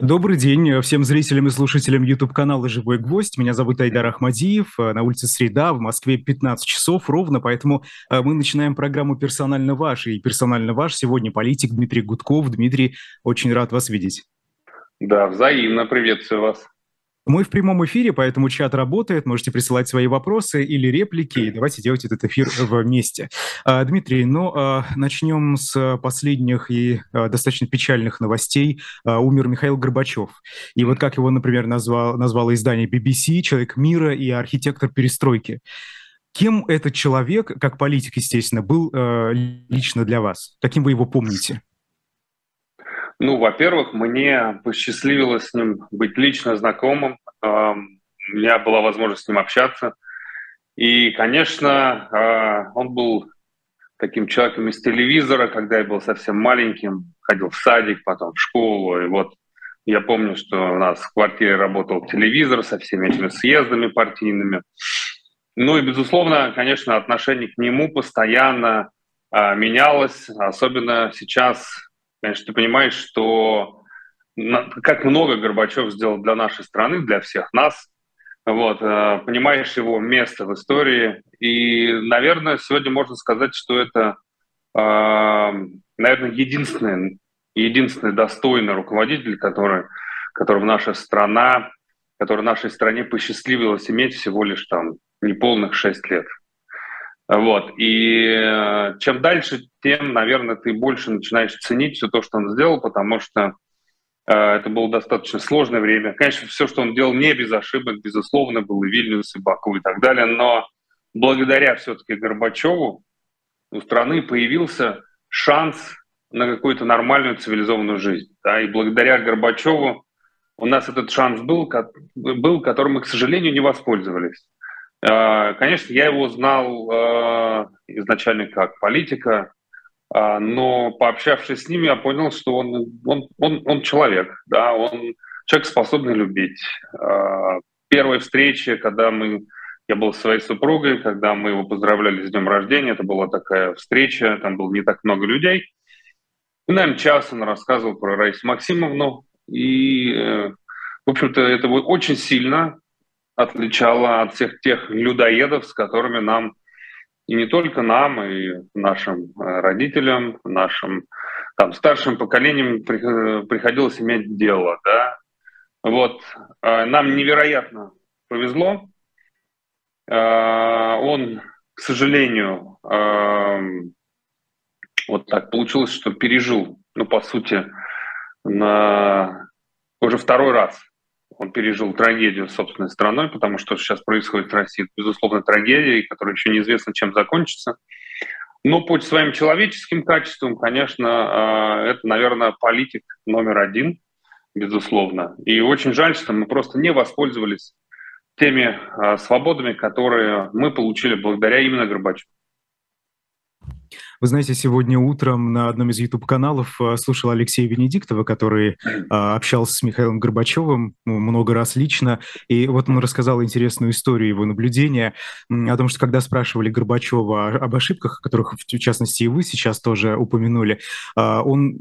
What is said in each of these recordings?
Добрый день всем зрителям и слушателям YouTube-канала «Живой гвоздь». Меня зовут Айдар Ахмадиев. На улице Среда, в Москве 15 часов ровно, поэтому э, мы начинаем программу «Персонально ваш». И «Персонально ваш» сегодня политик Дмитрий Гудков. Дмитрий, очень рад вас видеть. Да, взаимно приветствую вас. Мы в прямом эфире, поэтому чат работает. Можете присылать свои вопросы или реплики. И давайте делать этот эфир вместе. А, Дмитрий, ну, а, начнем с последних и а, достаточно печальных новостей. Умер Михаил Горбачев. И вот как его, например, назвал, назвало издание BBC, человек мира и архитектор перестройки. Кем этот человек, как политик, естественно, был лично для вас? Каким вы его помните? Ну, во-первых, мне посчастливилось с ним быть лично знакомым. У меня была возможность с ним общаться. И, конечно, а, он был таким человеком из телевизора, когда я был совсем маленьким, ходил в садик, потом в школу. И вот я помню, что у нас в квартире работал телевизор со всеми этими съездами партийными. Ну и, безусловно, конечно, отношение к нему постоянно а, менялось, особенно сейчас, Конечно, ты понимаешь, что как много Горбачев сделал для нашей страны, для всех нас. Вот, э, понимаешь его место в истории. И, наверное, сегодня можно сказать, что это, э, наверное, единственный, единственный достойный руководитель, который, которого наша страна, который нашей стране посчастливилось иметь всего лишь там неполных шесть лет. Вот. И э, чем дальше, тем, наверное, ты больше начинаешь ценить все то, что он сделал, потому что э, это было достаточно сложное время. Конечно, все, что он делал, не без ошибок, безусловно, был и Вильнюс, и Баку, и так далее, но благодаря все-таки Горбачеву у страны появился шанс на какую-то нормальную цивилизованную жизнь. Да? И благодаря Горбачеву у нас этот шанс был, был, которым мы, к сожалению, не воспользовались. А, конечно, я его знал а, изначально как политика, а, но пообщавшись с ним, я понял, что он, он, он, он человек, да, он человек, способный любить. Первая встреча, когда мы, я был со своей супругой, когда мы его поздравляли с днем рождения, это была такая встреча, там было не так много людей. И, наверное, час он рассказывал про Раису Максимовну, и, э, в общем-то, это очень сильно отличала от всех тех людоедов, с которыми нам, и не только нам, и нашим э, родителям, нашим там, старшим поколениям приходилось иметь дело. Да? Вот. Э, нам невероятно повезло. Э, он, к сожалению, вот так получилось, что пережил, ну, по сути, на уже второй раз он пережил трагедию собственной страной, потому что сейчас происходит в России, безусловно, трагедия, которая еще неизвестно, чем закончится. Но по своим человеческим качествам, конечно, а, это, наверное, политик номер один, безусловно. И очень жаль, что мы просто не воспользовались теми а, свободами, которые мы получили благодаря именно Горбачеву. Вы знаете, сегодня утром на одном из YouTube-каналов э, слушал Алексея Венедиктова, который а, общался с Михаилом Горбачевым ну, много раз лично, и вот он рассказал интересную историю его наблюдения о том, что когда спрашивали Горбачева об ошибках, о которых, в частности, и вы сейчас тоже упомянули, а, он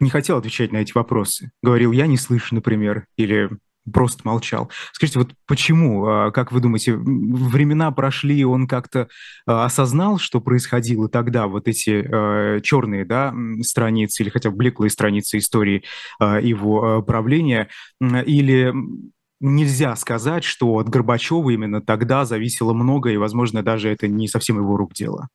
не хотел отвечать на эти вопросы. Говорил, я не слышу, например, или просто молчал. Скажите, вот почему, а, как вы думаете, времена прошли, он как-то а, осознал, что происходило тогда, вот эти а, черные да, страницы или хотя бы блеклые страницы истории его правления, или нельзя сказать, что от Горбачева именно тогда зависело много, и, возможно, даже это не совсем его рук дело?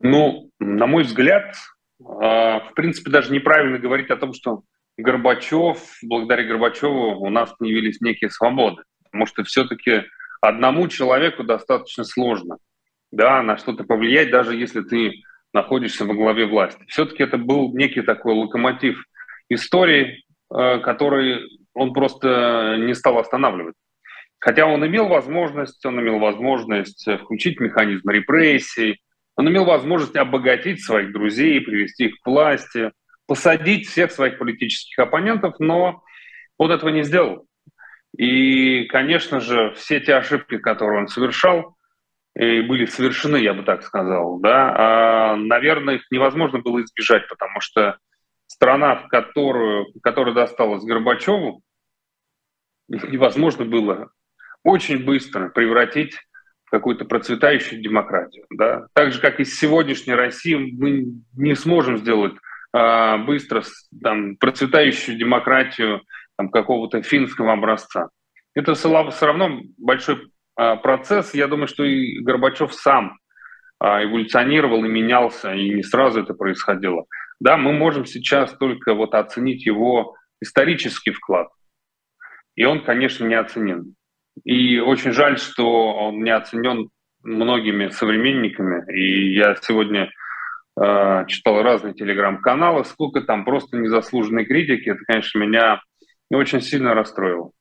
Ну, на мой взгляд, в принципе, даже неправильно говорить о том, что Горбачев, благодаря Горбачеву у нас появились некие свободы. Потому что все-таки одному человеку достаточно сложно да, на что-то повлиять, даже если ты находишься во главе власти. Все-таки это был некий такой локомотив истории, э, который он просто не стал останавливать. Хотя он имел возможность, он имел возможность включить механизм репрессий, он имел возможность обогатить своих друзей, привести их к власти, посадить всех своих политических оппонентов, но он этого не сделал. И, конечно же, все те ошибки, которые он совершал, и были совершены, я бы так сказал, да, а, наверное, их невозможно было избежать, потому что страна, в которую, которая досталась Горбачеву, невозможно было очень быстро превратить в какую-то процветающую демократию. Да? Так же, как и сегодняшней Россией, мы не сможем сделать а, быстро там, процветающую демократию там, какого-то финского образца. Это все равно большой а, процесс. Я думаю, что и Горбачев сам а, эволюционировал и менялся, и не сразу это происходило. Да, мы можем сейчас только вот оценить его исторический вклад. И он, конечно, не оценен. И очень жаль, что он не оценен многими современниками. И я сегодня э, читал разные телеграм-каналы, сколько там просто незаслуженной критики. Это, конечно, меня очень сильно расстроило.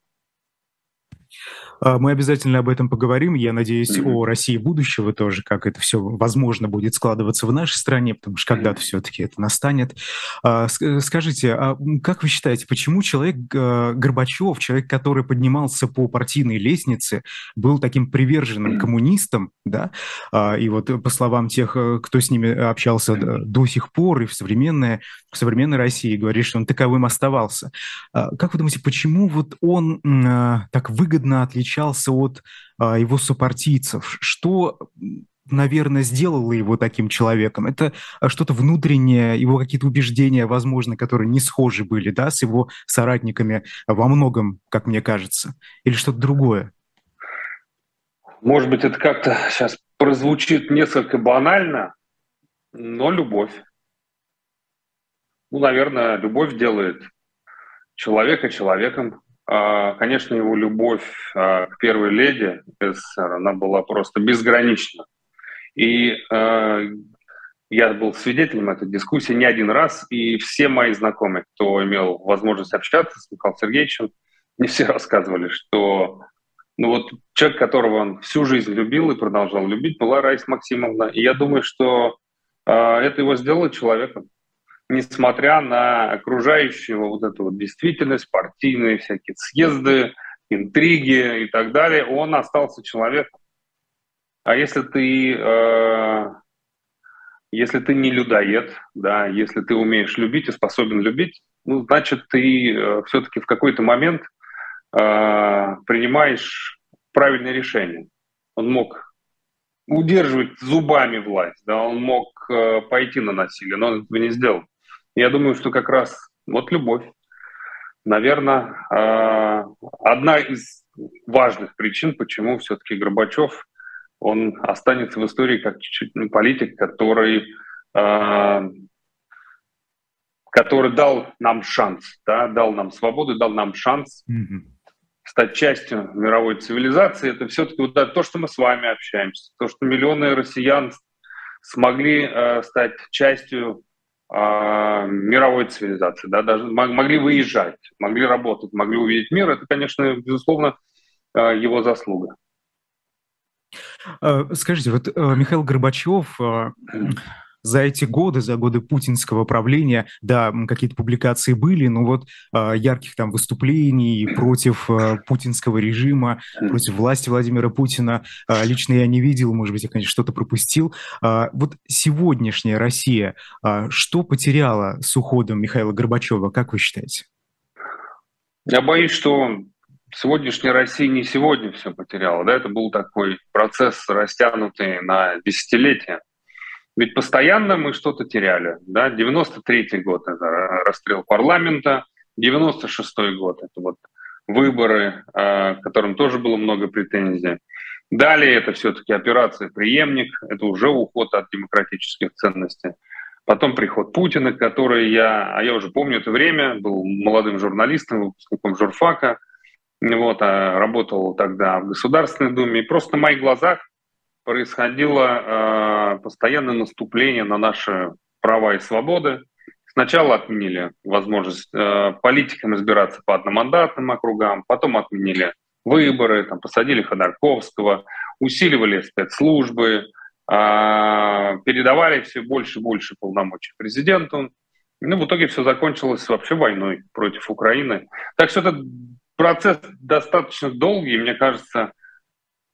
А, мы обязательно об этом поговорим. Я надеюсь, mm-hmm. о России будущего тоже, как это все возможно будет складываться в нашей стране, потому что когда-то все-таки это настанет. А, скажите, а как вы считаете, почему человек Горбачев, человек, который поднимался по партийной лестнице, был таким приверженным mm-hmm. коммунистом, да, и вот по словам тех, э, кто с ними общался mm-hmm. до сих пор и в современной, в современной России, говорит, что он таковым оставался. Как вы думаете, почему вот он так выгодно отличается отличался от а, его сопартийцев? Что наверное, сделало его таким человеком. Это а, что-то внутреннее, его какие-то убеждения, возможно, которые не схожи были, да, с его соратниками во многом, как мне кажется, или что-то другое. Может быть, это как-то сейчас прозвучит несколько банально, но любовь. Ну, наверное, любовь делает человека человеком. А, конечно, его любовь а, к первой леди СССР, она была просто безгранична. И а, я был свидетелем этой дискуссии не один раз, и все мои знакомые, кто имел возможность общаться с Михаилом Сергеевичем, мне все рассказывали, что ну вот человек, которого он всю жизнь любил и продолжал любить, была Раиса Максимовна. И я думаю, что э, это его сделало человеком несмотря на окружающую вот эту вот действительность, партийные всякие съезды, интриги и так далее, он остался человеком. А если ты, э, если ты не людоед, да, если ты умеешь любить и способен любить, ну, значит, ты э, все-таки в какой-то момент э, принимаешь правильное решение. Он мог удерживать зубами власть, да, он мог э, пойти на насилие, но он этого не сделал. Я думаю, что как раз вот любовь. Наверное, а, одна из важных причин, почему все-таки Горбачев, он останется в истории как чуть-чуть политик, который, а, который дал нам шанс, да, дал нам свободу, дал нам шанс mm-hmm. стать частью мировой цивилизации. Это все-таки вот то, что мы с вами общаемся, то, что миллионы россиян смогли э, стать частью мировой цивилизации, да, даже могли выезжать, могли работать, могли увидеть мир, это, конечно, безусловно, а, его заслуга. А, скажите, вот Михаил Горбачев за эти годы, за годы путинского правления, да, какие-то публикации были, но вот э, ярких там выступлений против э, путинского режима, против власти Владимира Путина э, лично я не видел, может быть, я, конечно, что-то пропустил. Э, вот сегодняшняя Россия, э, что потеряла с уходом Михаила Горбачева, как вы считаете? Я боюсь, что сегодняшняя Россия не сегодня все потеряла. Да? Это был такой процесс, растянутый на десятилетия. Ведь постоянно мы что-то теряли. Да? 93-й год – это расстрел парламента, 96-й год – это вот выборы, а, к которым тоже было много претензий. Далее это все-таки операция «Преемник», это уже уход от демократических ценностей. Потом приход Путина, который я, а я уже помню это время, был молодым журналистом, выпускником журфака, вот, а работал тогда в Государственной Думе. И просто на моих глазах происходило э, постоянное наступление на наши права и свободы. Сначала отменили возможность э, политикам избираться по одномандатным округам, потом отменили выборы, там, посадили Ходорковского, усиливали спецслужбы, э, передавали все больше и больше полномочий президенту. Ну, в итоге все закончилось вообще войной против Украины. Так что этот процесс достаточно долгий, мне кажется,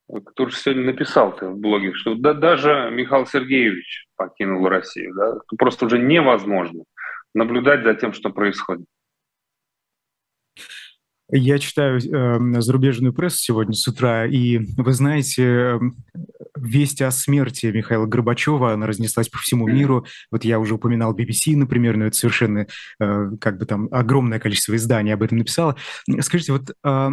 который сегодня написал ты в блоге, что да, даже Михаил Сергеевич покинул Россию. Да? Это просто уже невозможно. наблюдать за тем, что происходит. Я читаю э, зарубежную прессу сегодня с утра, и вы знаете, э, весть о смерти Михаила Горбачева, она разнеслась по всему миру. Вот я уже упоминал BBC, например, но это совершенно э, как бы там огромное количество изданий об этом написало. Скажите, вот э,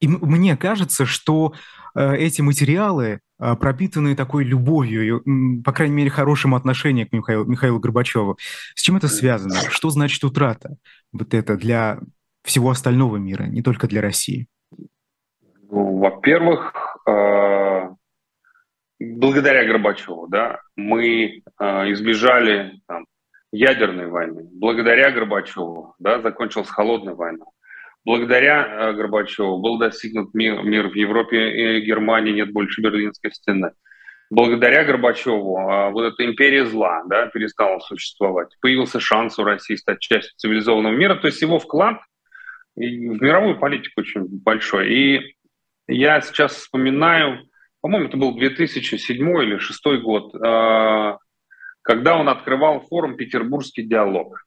и мне кажется, что э, эти материалы э, пропитаны такой любовью, по крайней мере, хорошим отношением к Михаилу, Михаилу Горбачеву. С чем это связано? Что значит утрата вот это для всего остального мира, не только для России? Ну, во-первых, э, благодаря Горбачеву, да, мы избежали там, ядерной войны. Благодаря Горбачеву, да, закончилась холодная война. Благодаря э, Горбачеву был достигнут мир, мир в Европе и Германии, нет больше Берлинской стены. Благодаря Горбачеву вот эта империя зла да, перестала существовать. Появился шанс у России стать частью цивилизованного мира. То есть его вклад в мировую политику очень большой. И я сейчас вспоминаю, по-моему, это был 2007 или 2006 год, а, когда он открывал форум «Петербургский диалог».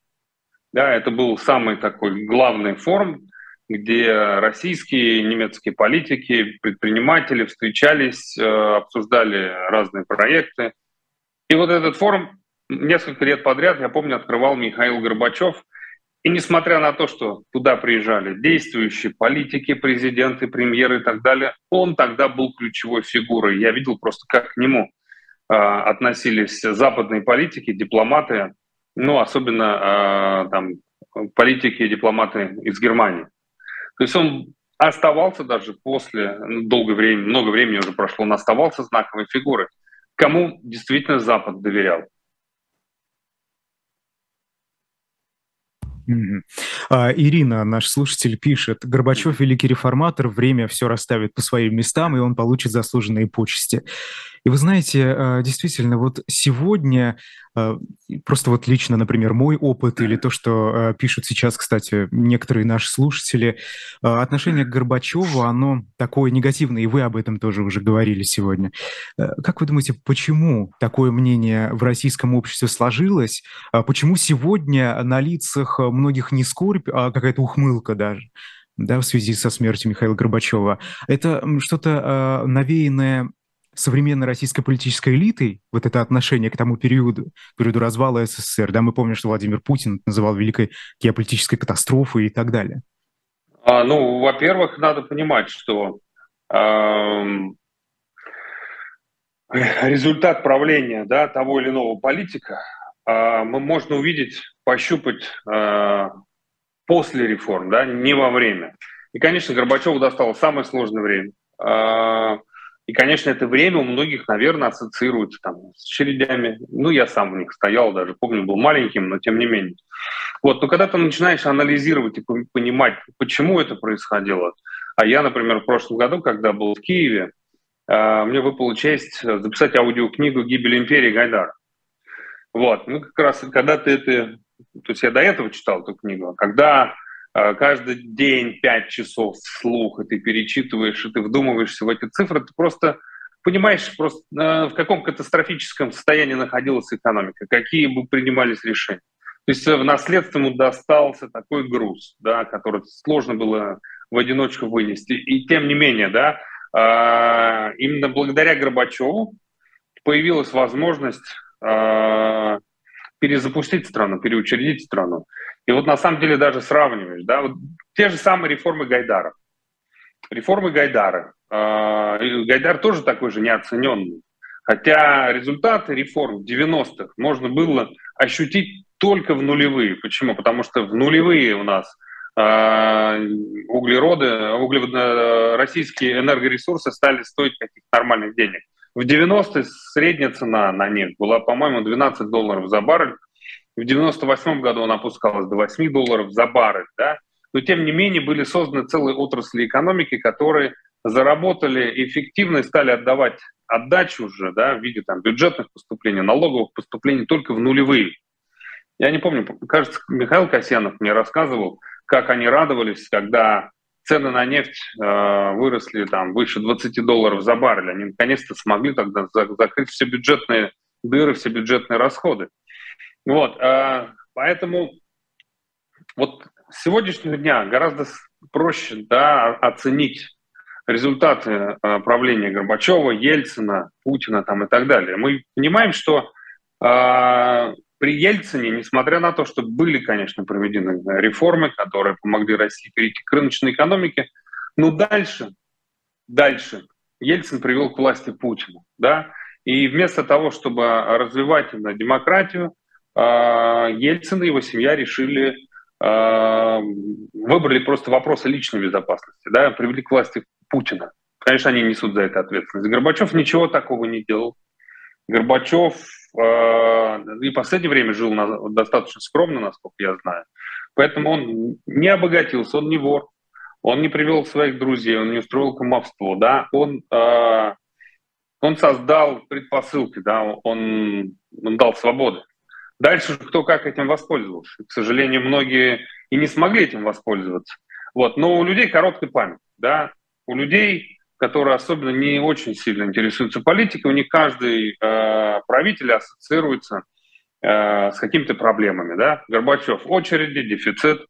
Да, это был самый такой главный форум, где российские и немецкие политики, предприниматели встречались, э, обсуждали разные проекты. И вот этот форум несколько лет подряд, я помню, открывал Михаил Горбачев – и несмотря на то, что туда приезжали действующие политики, президенты, премьеры и так далее, он тогда был ключевой фигурой. Я видел просто, как к нему э, относились западные политики, дипломаты, ну, особенно э, там, политики и дипломаты из Германии. То есть он оставался даже после, ну, долгое время, много времени уже прошло, он оставался знаковой фигурой. Кому действительно Запад доверял? А, Ирина, наш слушатель, пишет, Горбачев великий реформатор, время все расставит по своим местам, и он получит заслуженные почести. И вы знаете, а, действительно, вот сегодня просто вот лично, например, мой опыт или то, что а, пишут сейчас, кстати, некоторые наши слушатели, отношение к Горбачеву, оно такое негативное, и вы об этом тоже уже говорили сегодня. Как вы думаете, почему такое мнение в российском обществе сложилось? Почему сегодня на лицах многих не скорбь, а какая-то ухмылка даже? да, в связи со смертью Михаила Горбачева. Это что-то э, навеянное современной российской политической элитой, вот это отношение к тому периоду, периоду развала СССР, да, мы помним, что Владимир Путин называл великой геополитической катастрофой и так далее. А, ну, во-первых, надо понимать, что э, результат правления да, того или иного политика э, мы можно увидеть, пощупать э, после реформ, да, не во время. И, конечно, Горбачеву досталось самое сложное время. Э, и, конечно, это время у многих, наверное, ассоциируется там, с очередями. Ну, я сам в них стоял даже, помню, был маленьким, но тем не менее. Вот, но когда ты начинаешь анализировать и понимать, почему это происходило, а я, например, в прошлом году, когда был в Киеве, а, мне выпала честь записать аудиокнигу «Гибель империи» Гайдара. Вот, ну как раз когда ты это... То есть я до этого читал эту книгу, а когда каждый день 5 часов вслух, и ты перечитываешь, и ты вдумываешься в эти цифры, ты просто понимаешь, просто, э, в каком катастрофическом состоянии находилась экономика, какие бы принимались решения. То есть э, в наследство ему достался такой груз, да, который сложно было в одиночку вынести. И тем не менее, да, именно благодаря Горбачеву появилась возможность перезапустить страну, переучредить страну. И вот на самом деле даже сравниваешь, да, вот те же самые реформы Гайдара. Реформы Гайдара. Э, Гайдар тоже такой же неоцененный. Хотя результаты реформ в 90-х можно было ощутить только в нулевые. Почему? Потому что в нулевые у нас э, углероды, российские энергоресурсы стали стоить каких-то нормальных денег. В 90-е средняя цена на нефть была, по-моему, 12 долларов за баррель. В 98 году она опускалась до 8 долларов за баррель, да, но тем не менее были созданы целые отрасли экономики, которые заработали эффективно и стали отдавать отдачу уже да, в виде там, бюджетных поступлений, налоговых поступлений только в нулевые. Я не помню, кажется, Михаил Касьянов мне рассказывал, как они радовались, когда цены на нефть э, выросли там выше 20 долларов за баррель. Они наконец-то смогли тогда закрыть все бюджетные дыры, все бюджетные расходы. Вот, э, поэтому вот с сегодняшнего дня гораздо проще да, оценить результаты э, правления Горбачева, Ельцина, Путина там, и так далее. Мы понимаем, что э, при Ельцине, несмотря на то, что были, конечно, проведены реформы, которые помогли России перейти к рыночной экономике, но дальше, дальше Ельцин привел к власти Путина. Да? И вместо того, чтобы развивать именно демократию, Ельцин и его семья решили э, выбрали просто вопросы личной безопасности, да, привели к власти Путина. Конечно, они несут за это ответственность. Горбачев ничего такого не делал. Горбачев э, и в последнее время жил на, достаточно скромно, насколько я знаю. Поэтому он не обогатился, он не вор, он не привел своих друзей, он не устроил кумовство, да, он, э, он создал предпосылки, да, он, он дал свободы. Дальше кто как этим воспользовался. К сожалению, многие и не смогли этим воспользоваться. Вот. Но у людей короткая память. Да? У людей, которые особенно не очень сильно интересуются политикой, у них каждый э, правитель ассоциируется э, с какими-то проблемами. Да? Горбачев – очереди, дефицит.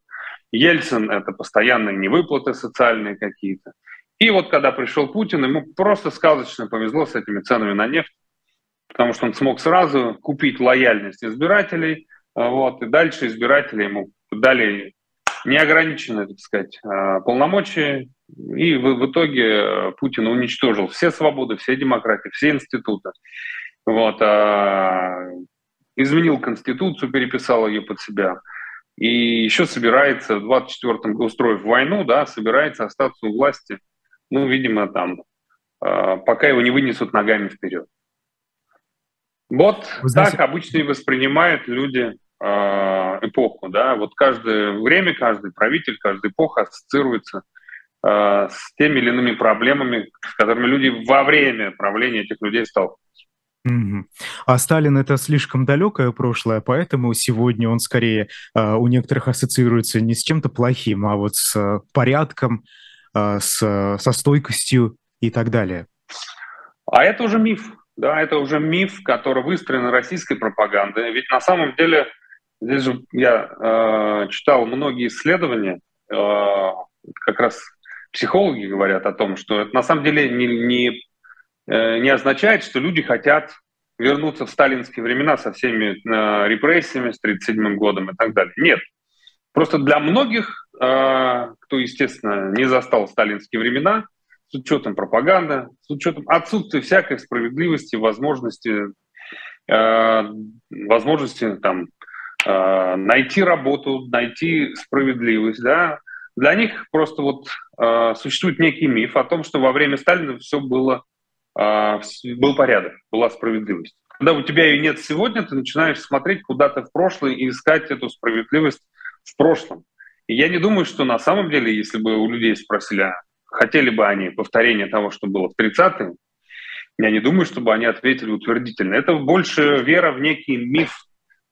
Ельцин – это постоянные невыплаты социальные какие-то. И вот когда пришел Путин, ему просто сказочно повезло с этими ценами на нефть потому что он смог сразу купить лояльность избирателей, а, вот, и дальше избиратели ему дали неограниченные, так сказать, а, полномочия, и в, в итоге э, Путин уничтожил все свободы, все демократии, все институты. Вот, а, изменил Конституцию, переписал ее под себя. И еще собирается в 24-м, устроив войну, да, собирается остаться у власти, ну, видимо, там, пока его не вынесут ногами вперед. Вот Вы знаете... так обычно и воспринимают люди э, эпоху, да, вот каждое время, каждый правитель, каждая эпоха ассоциируется э, с теми или иными проблемами, с которыми люди во время правления этих людей сталкиваются. Угу. А Сталин это слишком далекое прошлое, поэтому сегодня он скорее э, у некоторых ассоциируется не с чем-то плохим, а вот с э, порядком, э, с, со стойкостью и так далее. А это уже миф. Да, это уже миф, который выстроен российской пропагандой. Ведь на самом деле, здесь же я э, читал многие исследования, э, как раз психологи говорят о том, что это на самом деле не, не, э, не означает, что люди хотят вернуться в сталинские времена со всеми э, репрессиями, с 1937 годом и так далее. Нет. Просто для многих, э, кто, естественно, не застал сталинские времена, с учетом пропаганды, с учетом отсутствия всякой справедливости, возможности, э, возможности там, э, найти работу, найти справедливость. Да? Для них просто вот э, существует некий миф о том, что во время Сталина все было, э, был порядок, была справедливость. Когда у тебя ее нет сегодня, ты начинаешь смотреть куда-то в прошлое и искать эту справедливость в прошлом. И я не думаю, что на самом деле, если бы у людей спросили, а хотели бы они повторения того, что было в 30-е, я не думаю, чтобы они ответили утвердительно. Это больше вера в некий миф.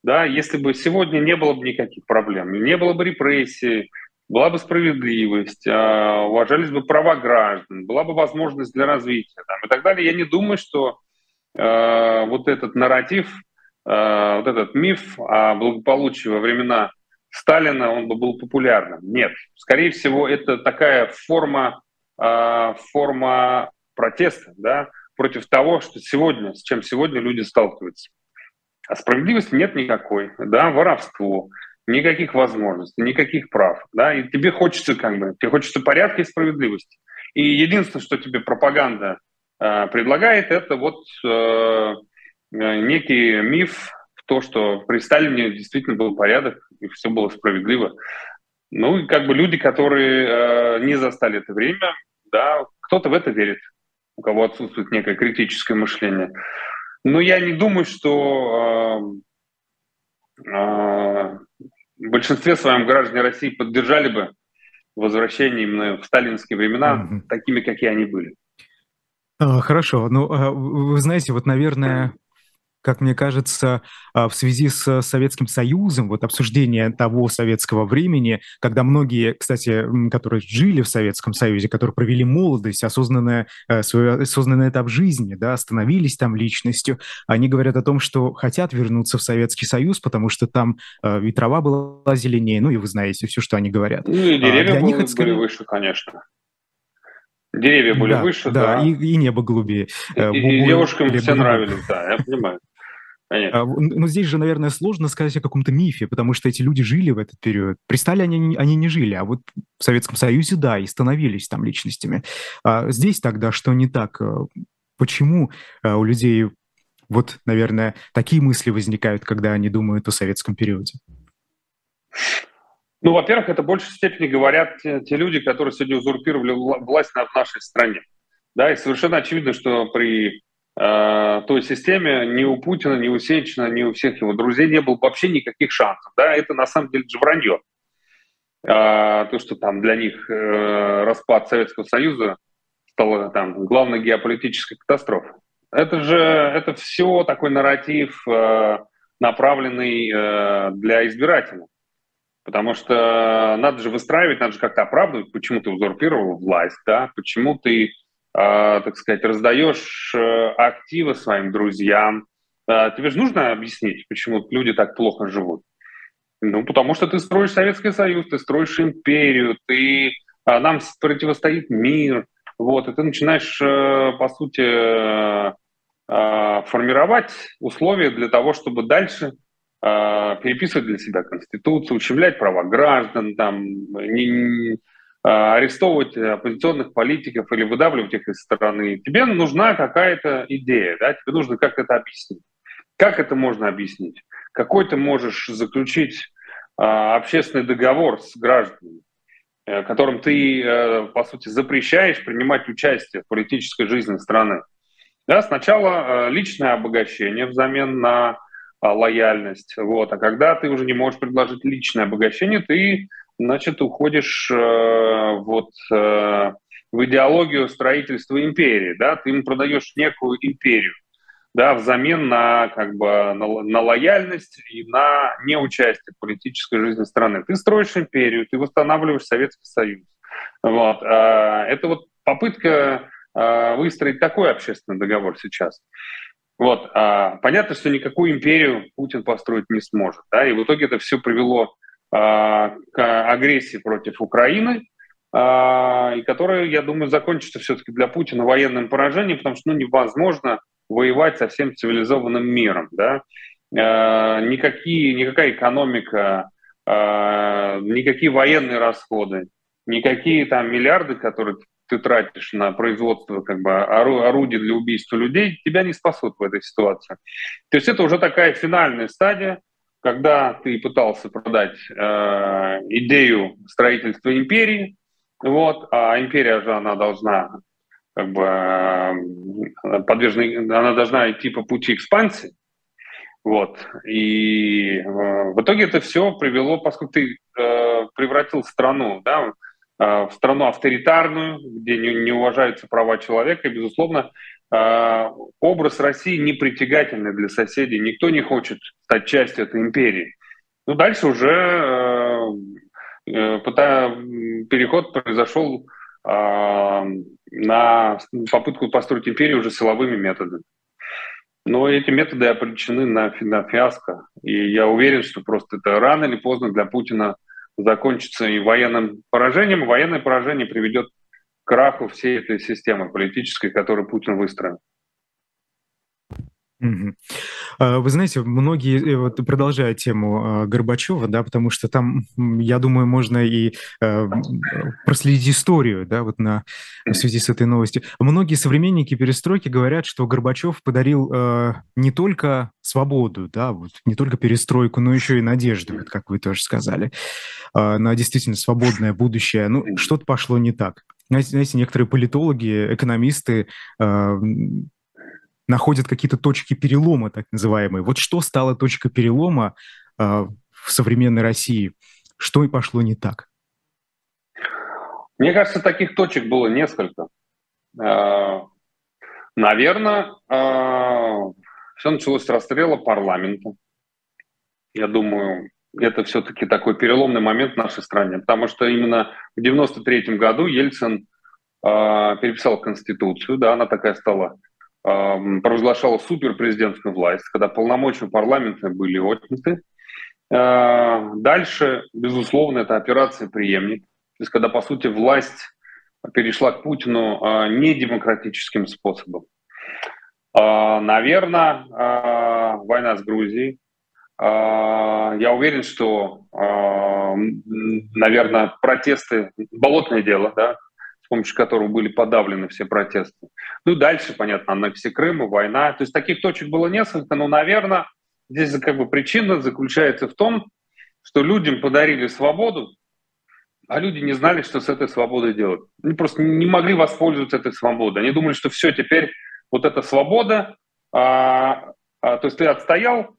Да? Если бы сегодня не было бы никаких проблем, не было бы репрессий, была бы справедливость, а, уважались бы права граждан, была бы возможность для развития там, и так далее, я не думаю, что э, вот этот нарратив, э, вот этот миф о благополучии во времена Сталина, он бы был популярным. Нет, скорее всего, это такая форма э, форма протеста да, против того, что сегодня, с чем сегодня люди сталкиваются. А справедливости нет никакой, да, воровство, никаких возможностей, никаких прав, да, и тебе хочется как бы, тебе хочется порядка и справедливости. И единственное, что тебе пропаганда э, предлагает, это вот э, некий миф в то, что при Сталине действительно был порядок и все было справедливо. Ну и как бы люди, которые э, не застали это время, да, кто-то в это верит, у кого отсутствует некое критическое мышление. Но я не думаю, что э, э, в большинстве своем граждане России поддержали бы возвращение именно в сталинские времена mm-hmm. такими, какие они были. А, хорошо. Ну, вы знаете, вот, наверное, как мне кажется, а, в связи с Советским Союзом, вот обсуждение того советского времени, когда многие, кстати, которые жили в Советском Союзе, которые провели молодость, осознанное, э, свой осознанный этап жизни, да, становились там личностью, они говорят о том, что хотят вернуться в Советский Союз, потому что там э, и трава была зеленее, ну и вы знаете все, что они говорят. Ну и деревья а, были, них скорее... были выше, конечно. Деревья были да, выше, да. да. И, и небо голубее. И, и, девушкам все нравились, да, я понимаю. Конечно. Но ну, здесь же, наверное, сложно сказать о каком-то мифе, потому что эти люди жили в этот период. При Сталине они, они не жили, а вот в Советском Союзе, да, и становились там личностями. А здесь тогда что не так? Э, почему э, у людей вот, наверное, такие мысли возникают, когда они думают о советском периоде? Ну, во-первых, это в большей степени говорят те, те люди, которые сегодня узурпировали власть в нашей стране. Да, и совершенно очевидно, что при той системе ни у Путина, ни у Сечина, ни у всех его друзей не было вообще никаких шансов. Да? Это на самом деле же вранье. А, то, что там для них э, распад Советского Союза стал там главной геополитической катастрофой. Это же это все такой нарратив, э, направленный для избирателя. Потому что надо же выстраивать, надо же как-то оправдывать, почему ты узурпировал власть, да, почему ты так сказать, раздаешь э, активы своим друзьям. А, тебе же нужно объяснить, почему люди так плохо живут. Ну, потому что ты строишь Советский Союз, ты строишь империю, ты, а, нам противостоит мир. Вот, и ты начинаешь, э, по сути, э, формировать условия для того, чтобы дальше переписывать для себя Конституцию, ущемлять права граждан, там, не, а, арестовывать оппозиционных политиков или выдавливать их из страны. Тебе нужна какая-то идея, да? тебе нужно как это объяснить. Как это можно объяснить? Какой ты можешь заключить а, общественный договор с гражданами, э, которым ты, э, по сути, запрещаешь принимать участие в политической жизни страны. Да, сначала э, личное обогащение взамен на лояльность, вот, а когда ты уже не можешь предложить личное обогащение, ты значит, уходишь э, вот э, в идеологию строительства империи, да, ты им продаешь некую империю, да, взамен на как бы на, на лояльность и на неучастие в политической жизни страны. Ты строишь империю, ты восстанавливаешь Советский Союз. Вот. А, это вот попытка а, выстроить такой общественный договор сейчас. Вот. А, понятно, что никакую империю Путин построить не сможет. Да? И в итоге это все привело к агрессии против Украины, а, и которая, я думаю, закончится все-таки для Путина военным поражением, потому что ну, невозможно воевать со всем цивилизованным миром. Да? А, никакие, никакая экономика, никакие военные расходы, никакие там миллиарды, которые ты тратишь на производство как бы орудий для убийства людей, тебя не спасут в этой ситуации. То есть это уже такая финальная стадия, когда ты пытался продать э, идею строительства империи, вот, а империя же она должна как бы э, она должна идти по пути экспансии, вот, и э, в итоге это все привело, поскольку ты э, превратил страну, да, э, в страну авторитарную, где не, не уважаются права человека, и, безусловно, образ России непритягательный для соседей. Никто не хочет стать частью этой империи. Ну, дальше уже э, э переход произошел э, на попытку построить империю уже силовыми методами. Но эти методы обречены на, на фиаско. И я уверен, что просто это рано или поздно для Путина закончится и военным поражением. Военное поражение приведет краху всей этой системы политической, которую Путин выстроил. Вы знаете, многие, э, вот продолжая тему а, Горбачева, да, потому что там, я думаю, можно и э, проследить историю, да, вот на, в связи с этой новостью. Многие современники перестройки говорят, что Горбачев подарил э, не только свободу, да, вот, не только перестройку, но еще и надежду, вот как вы тоже сказали, на действительно свободное будущее. Ну, что-то пошло не так. Знаете, некоторые политологи, экономисты э, находят какие-то точки перелома, так называемые. Вот что стало точкой перелома э, в современной России? Что и пошло не так? Мне кажется, таких точек было несколько. Э, наверное, э, все началось с расстрела парламента. Я думаю, это все-таки такой переломный момент в нашей стране, потому что именно в 93 году Ельцин э, переписал Конституцию, да, она такая стала, э, провозглашала суперпрезидентскую власть, когда полномочия парламента были отняты. Э, дальше, безусловно, это операция «Преемник», то есть когда, по сути, власть перешла к Путину э, недемократическим способом. Э, наверное, э, война с Грузией, я уверен, что, а, наверное, протесты, болотное дело, да, с помощью которого были подавлены все протесты. Ну, дальше, понятно, аннексия Крыма, война. То есть таких точек было несколько, но, наверное, здесь как бы причина заключается в том, что людям подарили свободу, а люди не знали, что с этой свободой делать. Они просто не могли воспользоваться этой свободой. Они думали, что все, теперь вот эта свобода, а, а, то есть ты отстоял,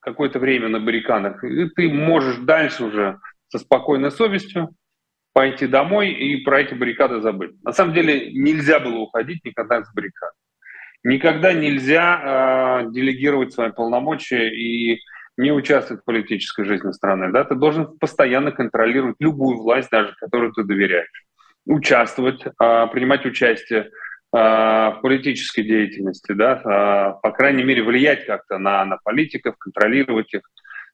какое-то время на баррикадах, и ты можешь дальше уже со спокойной совестью пойти домой и про эти баррикады забыть. На самом деле нельзя было уходить никогда с баррикад. Никогда нельзя э, делегировать свои полномочия и не участвовать в политической жизни страны. Да? Ты должен постоянно контролировать любую власть, даже которую ты доверяешь. Участвовать, э, принимать участие в политической деятельности, да, по крайней мере, влиять как-то на, на политиков, контролировать их.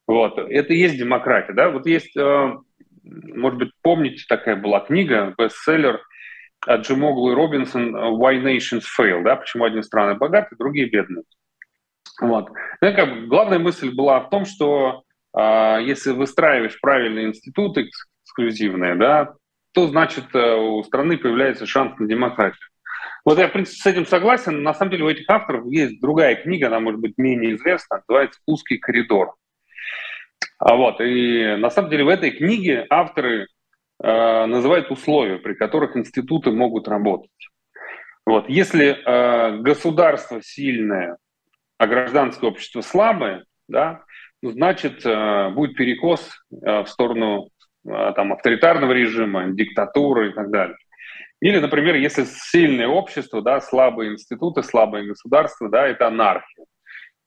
Вот. Это и есть демократия. Да? Вот есть, э, может быть, помните, такая была книга, бестселлер от Джимоглу и Робинсон «Why Nations Fail», да? почему одни страны богаты, другие бедные. Вот. Ну, как, главная мысль была в том, что э, если выстраиваешь правильные институты эксклюзивные, да, то значит э, у страны появляется шанс на демократию. Вот я, в принципе, с этим согласен. На самом деле у этих авторов есть другая книга, она может быть менее известна, называется «Узкий коридор». А вот, и на самом деле в этой книге авторы э, называют условия, при которых институты могут работать. Вот, если э, государство сильное, а гражданское общество слабое, да, ну, значит, э, будет перекос э, в сторону э, там, авторитарного режима, диктатуры и так далее. Или, например, если сильное общество, да, слабые институты, слабые государства, да, это анархия.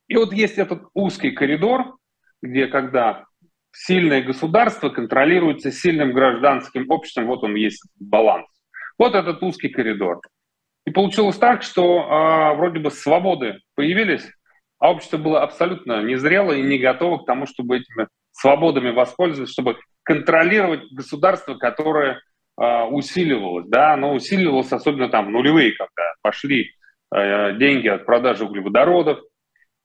И вот есть этот узкий коридор, где когда сильное государство контролируется сильным гражданским обществом, вот он есть баланс. Вот этот узкий коридор. И получилось так, что э, вроде бы свободы появились, а общество было абсолютно незрело и не готово к тому, чтобы этими свободами воспользоваться, чтобы контролировать государство, которое усиливалось, да, оно усиливалось особенно там нулевые, когда пошли э, деньги от продажи углеводородов,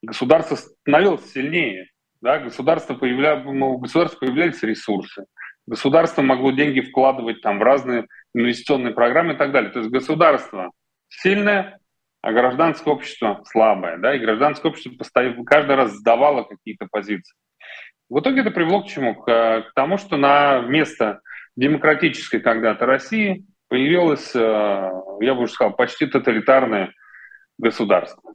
государство становилось сильнее, да, государство появля... Ну, у государства появлялись ресурсы, государство могло деньги вкладывать там в разные инвестиционные программы и так далее. То есть государство сильное, а гражданское общество слабое, да, и гражданское общество постоянно, каждый раз сдавало какие-то позиции. В итоге это привело к чему? К, к тому, что на вместо демократической когда-то России появилось, э, я бы уже сказал, почти тоталитарное государство.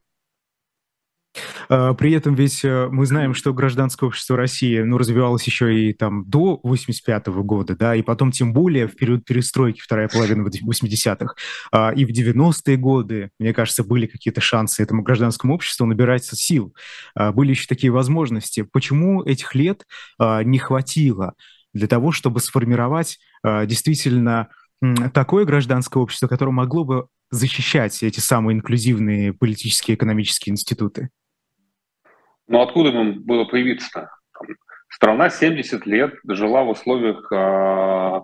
А, при этом ведь э, мы знаем, что гражданское общество России ну, развивалось еще и там до 85 -го года, да, и потом тем более в период перестройки, вторая половина 80-х, а, и в 90-е годы, мне кажется, были какие-то шансы этому гражданскому обществу набираться сил. А, были еще такие возможности. Почему этих лет не хватило? Для того, чтобы сформировать э, действительно такое гражданское общество, которое могло бы защищать эти самые инклюзивные политические и экономические институты? Ну откуда им было появиться-то? Страна 70 лет жила в условиях э,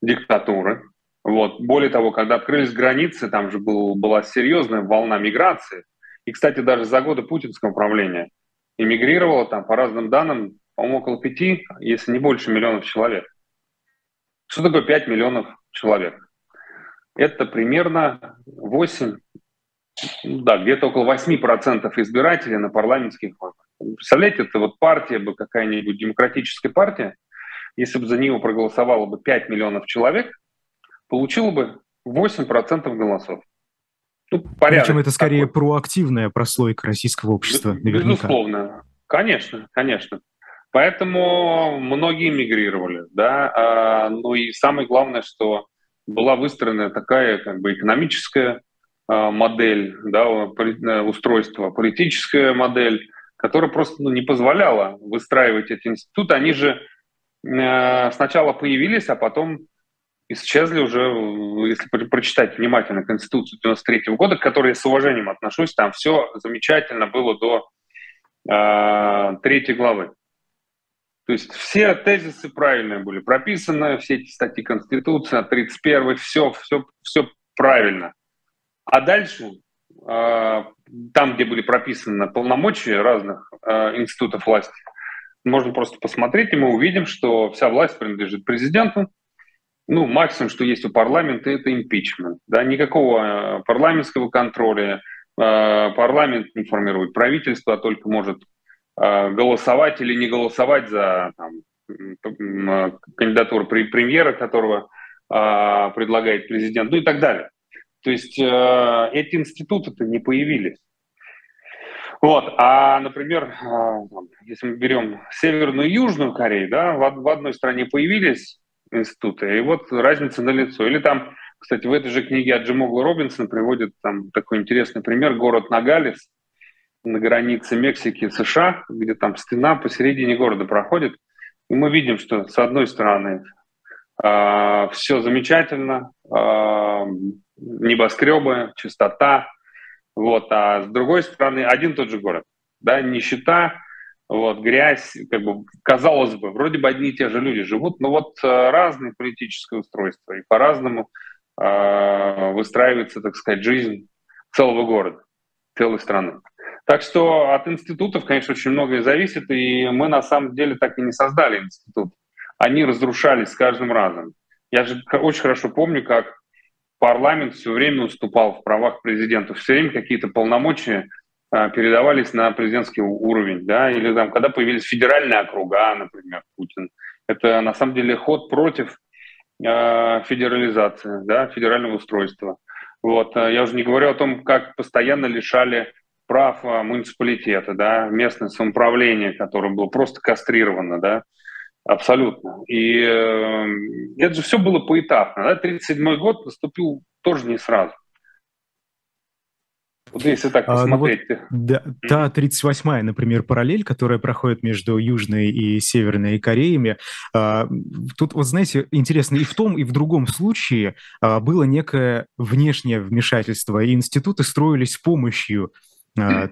диктатуры. Вот. Более того, когда открылись границы, там же был, была серьезная волна миграции. И, кстати, даже за годы путинского правления эмигрировало там, по разным данным, по-моему, около пяти, если не больше миллионов человек. Что такое 5 миллионов человек? Это примерно 8, ну да, где-то около 8% избирателей на парламентских выборах. Представляете, это вот партия бы, какая-нибудь демократическая партия, если бы за нее проголосовало бы 5 миллионов человек, получила бы 8% голосов. Ну, порядок Причем это скорее такой. проактивная прослойка российского общества, наверняка. Безусловно. Конечно, конечно. Поэтому многие мигрировали, да. А, ну и самое главное, что была выстроена такая как бы экономическая модель да, устройства, политическая модель, которая просто ну, не позволяла выстраивать эти институты. Они же сначала появились, а потом исчезли уже, если прочитать внимательно Конституцию 93 года, к которой я с уважением отношусь, там все замечательно было до э, третьей главы. То есть все тезисы правильные были прописаны, все эти статьи Конституции, 31 все, все, все правильно. А дальше, э, там, где были прописаны полномочия разных э, институтов власти, можно просто посмотреть, и мы увидим, что вся власть принадлежит президенту, ну, максимум, что есть у парламента, это импичмент. Да? Никакого э, парламентского контроля. Парламент не формирует правительство, а только может голосовать или не голосовать за там, кандидатуру премьера, которого предлагает президент, ну и так далее. То есть эти институты-то не появились. Вот, а, например, если мы берем Северную и Южную Корею, да, в, одной стране появились института. И вот разница на лицо. Или там, кстати, в этой же книге Аджимогла Робинсон приводит там такой интересный пример, город Нагалис на границе Мексики и США, где там стена посередине города проходит. И мы видим, что с одной стороны э, все замечательно, э, небоскребы, чистота, вот, а с другой стороны один тот же город, да, нищета, вот, грязь, как бы, казалось бы, вроде бы одни и те же люди живут, но вот э, разные политическое устройство, и по-разному э, выстраивается, так сказать, жизнь целого города, целой страны. Так что от институтов, конечно, очень многое зависит, и мы на самом деле так и не создали институт. Они разрушались с каждым разом. Я же очень хорошо помню, как парламент все время уступал в правах президента, все время какие-то полномочия а, передавались на президентский уровень, да, или там, когда появились федеральные округа, например, Путин. Это на самом деле ход против э, федерализации, да, федерального устройства. Вот. А, я уже не говорю о том, как постоянно лишали прав муниципалитета, да, местное самоуправление, которое было просто кастрировано, да, абсолютно. И э, это же все было поэтапно, да, 1937 год наступил тоже не сразу. Вот если так посмотреть. А, ну вот, да, та 38-я, например, параллель, которая проходит между Южной и Северной Кореями. А, тут, вот знаете, интересно, и в том, и в другом случае а, было некое внешнее вмешательство, и институты строились с помощью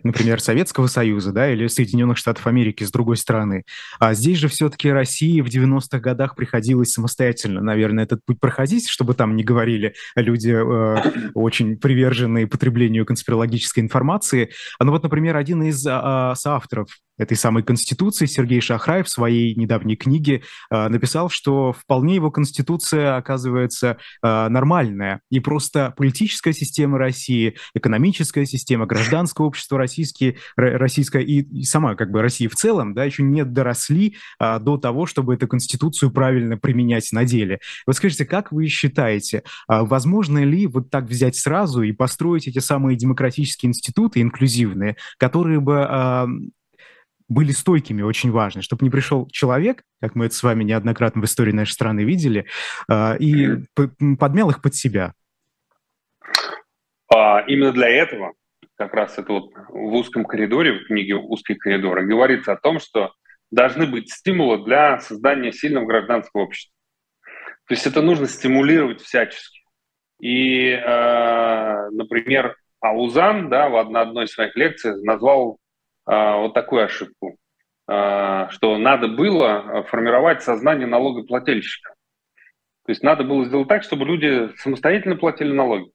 например, Советского Союза, да, или Соединенных Штатов Америки с другой стороны. А здесь же все-таки России в 90-х годах приходилось самостоятельно, наверное, этот путь проходить, чтобы там не говорили люди э, очень приверженные потреблению конспирологической информации. А, ну вот, например, один из э, соавторов этой самой Конституции Сергей Шахраев в своей недавней книге э, написал, что вполне его Конституция оказывается э, нормальная. И просто политическая система России, экономическая система, гражданское общество российские, российское и, и сама как бы Россия в целом, да, еще не доросли э, до того, чтобы эту Конституцию правильно применять на деле. Вот скажите, как вы считаете, э, возможно ли вот так взять сразу и построить эти самые демократические институты, инклюзивные, которые бы э, были стойкими, очень важно, чтобы не пришел человек, как мы это с вами неоднократно в истории нашей страны видели, а, и подмял их под себя. А, именно для этого, как раз это вот в узком коридоре, в книге «Узкие коридоры», говорится о том, что должны быть стимулы для создания сильного гражданского общества. То есть это нужно стимулировать всячески. И, э, например, Аузан да, в одной из своих лекций назвал а, вот такую ошибку, а, что надо было формировать сознание налогоплательщика. То есть надо было сделать так, чтобы люди самостоятельно платили налоги.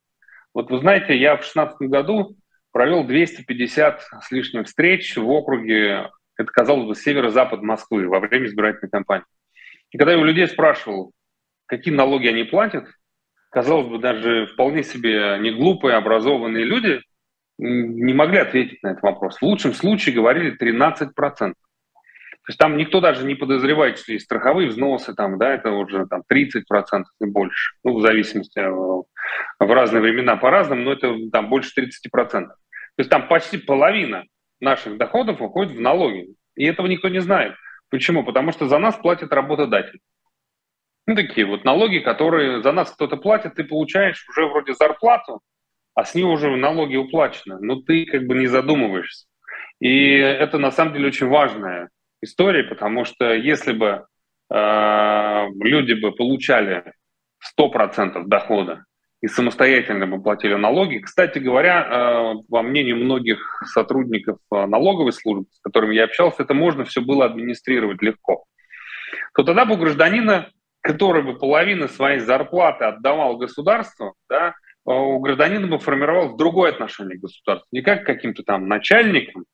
Вот вы знаете, я в 2016 году провел 250 с лишним встреч в округе, это, казалось бы, северо-запад Москвы во время избирательной кампании. И когда я у людей спрашивал, какие налоги они платят, казалось бы, даже вполне себе не глупые, образованные люди не могли ответить на этот вопрос. В лучшем случае говорили 13%. То есть там никто даже не подозревает, что есть страховые взносы, там, да, это уже там, 30% и больше. Ну, в зависимости, э, в разные времена по-разному, но это там больше 30%. То есть там почти половина наших доходов уходит в налоги. И этого никто не знает. Почему? Потому что за нас платит работодатель. Ну, такие вот налоги, которые за нас кто-то платит, ты получаешь уже вроде зарплату, а с него уже налоги уплачены, но ты как бы не задумываешься. И это на самом деле очень важная история, потому что если бы э, люди бы получали 100% дохода и самостоятельно бы платили налоги. Кстати говоря, э, во мнению многих сотрудников э, налоговой службы, с которыми я общался, это можно все было администрировать легко. То тогда бы у гражданина, который бы половину своей зарплаты отдавал государству, да, э, у гражданина бы формировалось другое отношение к государству. Не как к каким-то там начальникам,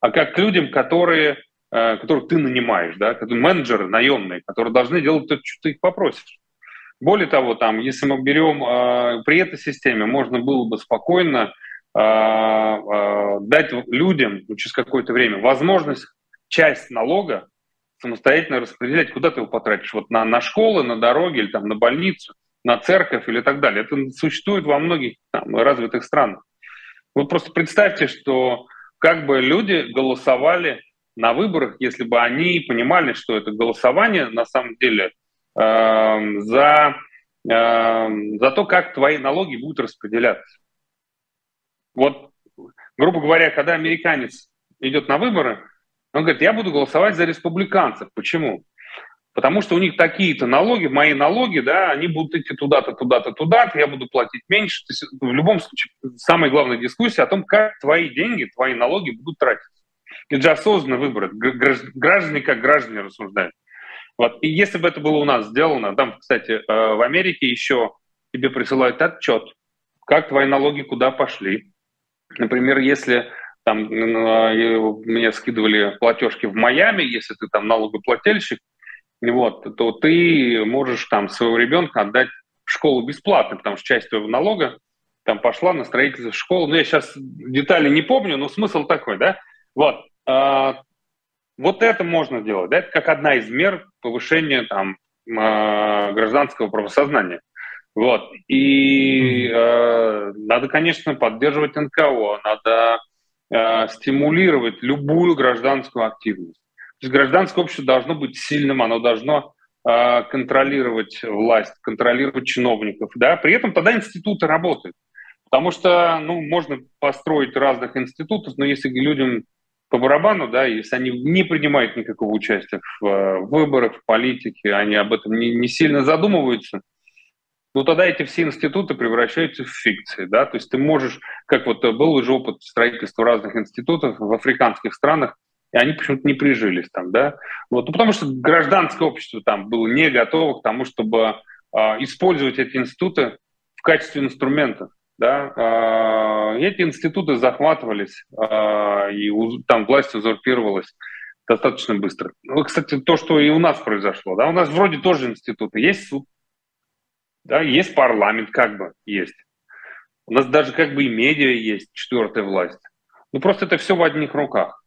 а как к людям, которые, которых ты нанимаешь, да, менеджеры наемные, которые должны делать то, что ты их попросишь. Более того, там, если мы берем э, при этой системе, можно было бы спокойно э, э, дать людям через какое-то время возможность часть налога самостоятельно распределять, куда ты его потратишь, вот на, на школы, на дороги или там на больницу, на церковь или так далее. Это существует во многих там, развитых странах. Вот просто представьте, что как бы люди голосовали на выборах, если бы они понимали, что это голосование на самом деле – Эм, за, эм, за то, как твои налоги будут распределяться. Вот, грубо говоря, когда американец идет на выборы, он говорит, я буду голосовать за республиканцев. Почему? Потому что у них такие-то налоги, мои налоги, да, они будут идти туда-то, туда-то, туда-то, я буду платить меньше. То есть, в любом случае, самая главная дискуссия о том, как твои деньги, твои налоги будут тратиться. Это же осознанно выбор. Граждане как граждане рассуждают. Вот. И если бы это было у нас сделано, там, кстати, э, в Америке еще тебе присылают отчет, как твои налоги куда пошли. Например, если там мне скидывали платежки в Майами, если ты там налогоплательщик, вот, то ты можешь там своего ребенка отдать в школу бесплатно, потому что часть твоего налога там пошла на строительство школы. Ну, я сейчас детали не помню, но смысл такой, да? Вот. А, вот это можно делать, да, это как одна из мер повышения там, а, гражданского правосознания. Вот. И э, надо, конечно, поддерживать НКО, надо э, стимулировать любую гражданскую активность. То есть гражданское общество должно быть сильным, оно должно э, контролировать власть, контролировать чиновников. Да? При этом тогда институты работают. Потому что ну, можно построить разных институтов, но если людям по барабану, да, если они не принимают никакого участия в, в выборах, в политике, они об этом не, не сильно задумываются, ну тогда эти все институты превращаются в фикции, да, то есть ты можешь, как вот был уже опыт строительства разных институтов в африканских странах, и они почему-то не прижились там, да, вот, ну потому что гражданское общество там было не готово к тому, чтобы э, использовать эти институты в качестве инструментов, да, э, эти институты захватывались, э, и там власть узурпировалась достаточно быстро. Ну, кстати, то, что и у нас произошло, да, у нас вроде тоже институты, есть суд, да, есть парламент, как бы есть. У нас даже как бы и медиа есть, четвертая власть. Ну, просто это все в одних руках.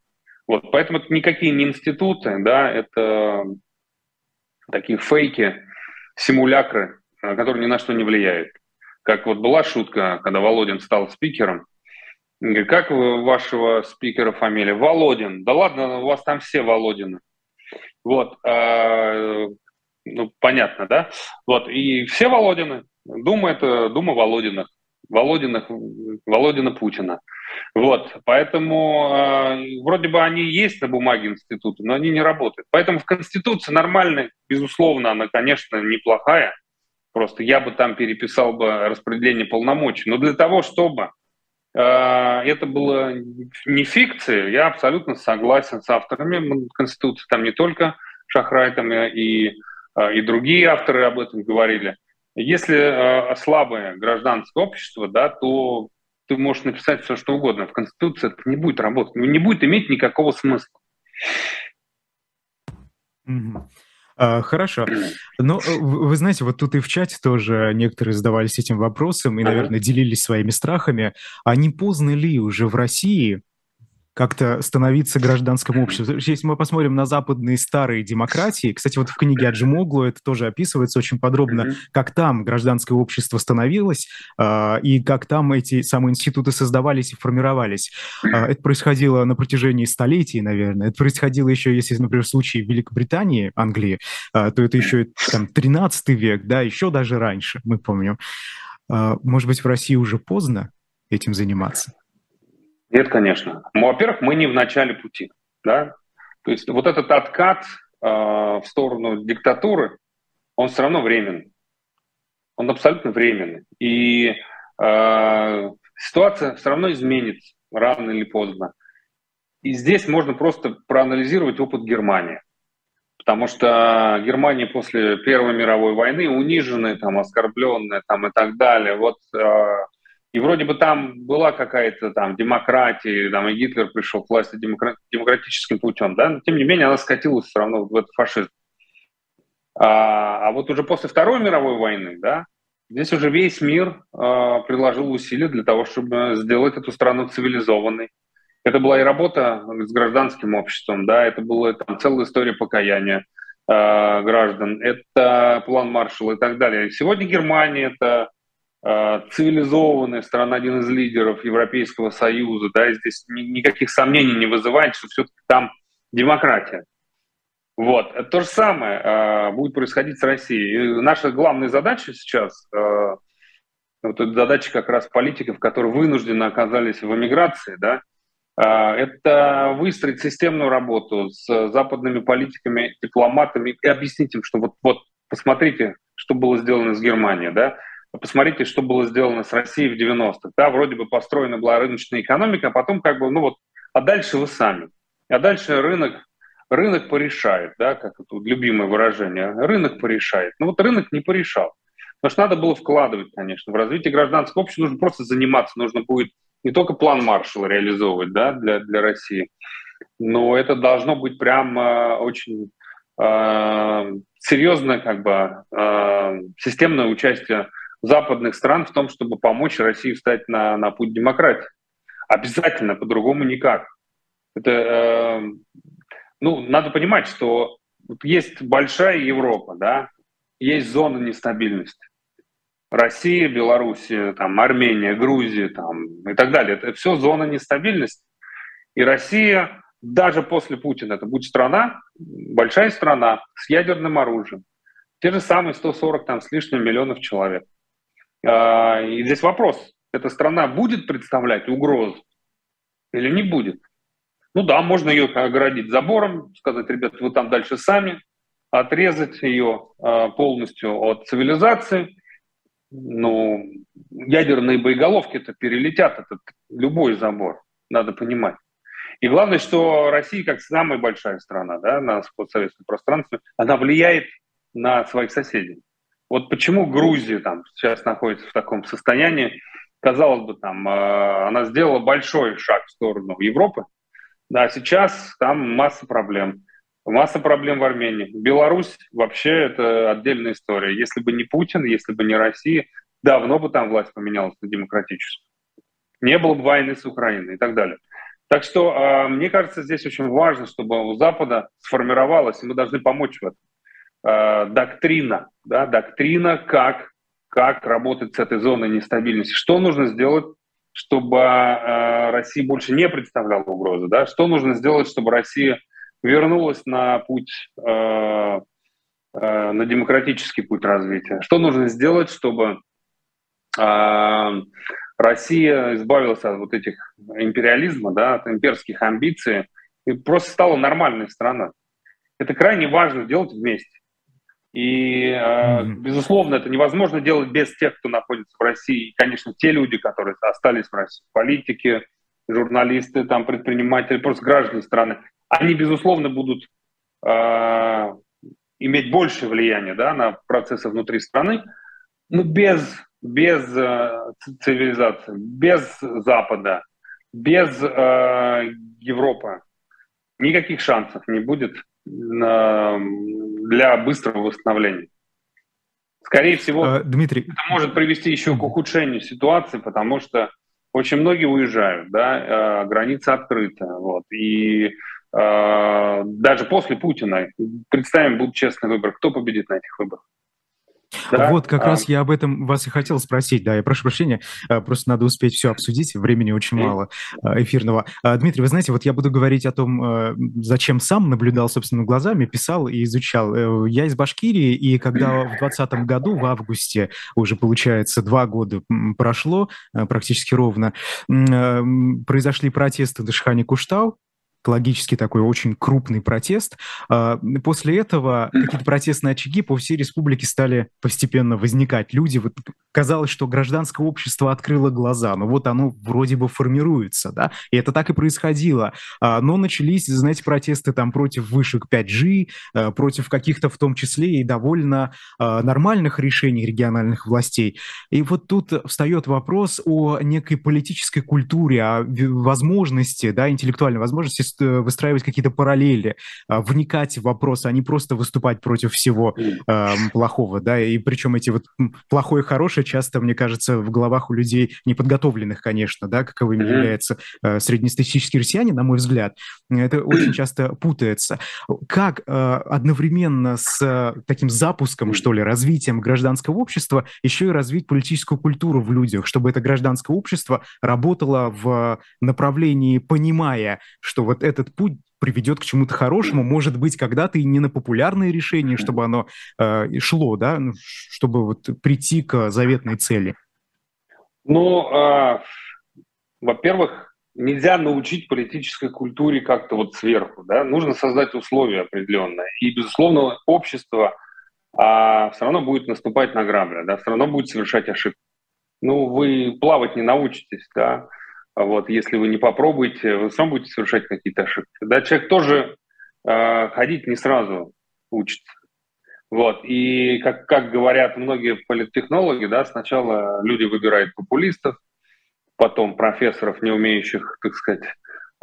Вот, поэтому это никакие не институты, да, это такие фейки, симулякры, которые ни на что не влияют. Как вот была шутка, когда Володин стал спикером. Как вы, вашего спикера фамилия? Володин. Да ладно, у вас там все Володины. Вот, э, ну, понятно, да? Вот, и все Володины. Дума – это Дума Володиных. Володиных, Володина Путина. Вот, поэтому э, вроде бы они есть на бумаге института, но они не работают. Поэтому в Конституции нормальная, безусловно, она, конечно, неплохая, Просто я бы там переписал бы распределение полномочий. Но для того, чтобы э, это было не фикция, я абсолютно согласен с авторами Конституции. Там не только Шахрай, там и, э, и другие авторы об этом говорили. Если э, слабое гражданское общество, да, то ты можешь написать все, что угодно. В Конституции это не будет работать, не будет иметь никакого смысла. Mm-hmm. А, хорошо. Ну, э, вы знаете, вот тут и в чате тоже некоторые задавались этим вопросом и, наверное, делились своими страхами. А не поздно ли уже в России как-то становиться гражданским обществом. Если мы посмотрим на западные старые демократии, кстати, вот в книге Аджимоглу это тоже описывается очень подробно, как там гражданское общество становилось э, и как там эти самые институты создавались и формировались. Э, это происходило на протяжении столетий, наверное. Это происходило еще, если, например, в случае Великобритании, Англии, э, то это еще там 13 век, да, еще даже раньше, мы помним. Может быть, в России уже поздно? этим заниматься? Нет, конечно. Ну, во-первых, мы не в начале пути. Да? То есть вот этот откат э, в сторону диктатуры, он все равно временный. Он абсолютно временный. И э, ситуация все равно изменится рано или поздно. И здесь можно просто проанализировать опыт Германии. Потому что Германия после Первой мировой войны униженная, там, оскорбленная там, и так далее. Вот, э, и вроде бы там была какая-то там демократия, там, и Гитлер пришел к власти демократ, демократическим путем, да? но тем не менее она скатилась все равно в этот фашизм. А, а вот уже после Второй мировой войны, да, здесь уже весь мир э, приложил усилия для того, чтобы сделать эту страну цивилизованной, это была и работа с гражданским обществом, да, это была там, целая история покаяния э, граждан, это план Маршалла и так далее. Сегодня Германия – это цивилизованная страна, один из лидеров Европейского Союза, да, и здесь ни, никаких сомнений не вызывает, что все-таки там демократия. Вот. То же самое э, будет происходить с Россией. И наша главная задача сейчас, э, вот эта задача как раз политиков, которые вынуждены оказались в эмиграции, да, а, это выстроить системную работу с западными политиками, дипломатами и объяснить им, что вот, вот посмотрите, что было сделано с Германией, да, посмотрите, что было сделано с Россией в 90-х. Да, вроде бы построена была рыночная экономика, а потом как бы, ну вот, а дальше вы сами. А дальше рынок, рынок порешает, да, как это любимое выражение, рынок порешает. Ну вот рынок не порешал. Потому что надо было вкладывать, конечно, в развитие гражданского общества нужно просто заниматься, нужно будет не только план Маршалла реализовывать да, для, для России, но это должно быть прям э, очень э, серьезное как бы, э, системное участие западных стран в том, чтобы помочь России встать на, на путь демократии. Обязательно, по-другому никак. Это, э, ну, надо понимать, что есть большая Европа, да, есть зона нестабильности. Россия, Белоруссия, там, Армения, Грузия там, и так далее. Это все зона нестабильности. И Россия даже после Путина, это будет страна, большая страна с ядерным оружием. Те же самые 140 там, с лишним миллионов человек. А, и здесь вопрос, эта страна будет представлять угрозу или не будет? Ну да, можно ее оградить забором, сказать, ребят, вы там дальше сами, отрезать ее а, полностью от цивилизации – ну, ядерные боеголовки это перелетят этот любой забор, надо понимать. И главное, что Россия, как самая большая страна да, на постсоветском пространстве, она влияет на своих соседей. Вот почему Грузия там сейчас находится в таком состоянии, казалось бы, там, э, она сделала большой шаг в сторону Европы, да, сейчас там масса проблем. Масса проблем в Армении. Беларусь вообще это отдельная история. Если бы не Путин, если бы не Россия, давно бы там власть поменялась на демократическую. Не было бы войны с Украиной и так далее. Так что, э, мне кажется, здесь очень важно, чтобы у Запада сформировалась, и мы должны помочь в этом, э, доктрина, да, доктрина, как, как работать с этой зоной нестабильности. Что нужно сделать, чтобы э, Россия больше не представляла угрозы, да? что нужно сделать, чтобы Россия вернулась на путь, э, э, на демократический путь развития. Что нужно сделать, чтобы э, Россия избавилась от вот этих империализма, да, от имперских амбиций и просто стала нормальной страной. Это крайне важно делать вместе. И, э, безусловно, это невозможно делать без тех, кто находится в России. И, конечно, те люди, которые остались в России, политики, журналисты, там, предприниматели, просто граждане страны. Они, безусловно, будут э, иметь большее влияние да, на процессы внутри страны, но без, без э, цивилизации, без Запада, без э, Европы никаких шансов не будет э, для быстрого восстановления. Скорее всего, а, Дмитрий. это может привести еще к ухудшению ситуации, потому что очень многие уезжают, да, э, граница открыта, вот, и а, даже после Путина, представим, будут честный выбор, кто победит на этих выборах? Да? Вот как а... раз я об этом вас и хотел спросить. Да, я прошу прощения, а, просто надо успеть все обсудить, времени очень мало а, эфирного. А, Дмитрий, вы знаете, вот я буду говорить о том, зачем сам наблюдал собственными глазами, писал и изучал. Э, я из Башкирии, и когда в 2020 году, в августе, уже получается два года прошло, практически ровно, произошли протесты в Дашхане Куштау, экологический такой очень крупный протест. А, после этого какие-то протестные очаги по всей республике стали постепенно возникать. Люди, вот казалось, что гражданское общество открыло глаза, но вот оно вроде бы формируется, да, и это так и происходило. А, но начались, знаете, протесты там против вышек 5G, а, против каких-то в том числе и довольно нормальных решений региональных властей. И вот тут встает вопрос о некой политической культуре, о возможности, да, интеллектуальной возможности выстраивать какие-то параллели, а, вникать в вопросы, а не просто выступать против всего э, плохого, да, и причем эти вот плохое и хорошее часто, мне кажется, в головах у людей неподготовленных, конечно, да, каковыми mm-hmm. является э, среднестатистический россиянин, на мой взгляд, это очень часто путается. Как э, одновременно с э, таким запуском, что ли, развитием гражданского общества еще и развить политическую культуру в людях, чтобы это гражданское общество работало в направлении, понимая, что вот этот путь приведет к чему-то хорошему, может быть, когда-то и не на популярные решения, чтобы оно э, шло, да, ну, чтобы вот прийти к заветной цели. Ну, э, во-первых, нельзя научить политической культуре как-то вот сверху, да, нужно создать условия определенные. И, безусловно, общество а, все равно будет наступать на грабли, да, все равно будет совершать ошибки. Ну, вы плавать не научитесь, да, вот, если вы не попробуете, вы сам будете совершать какие-то ошибки. Да, человек тоже э, ходить не сразу учится. Вот. И как, как говорят многие политтехнологи, да, сначала люди выбирают популистов, потом профессоров, не умеющих, так сказать,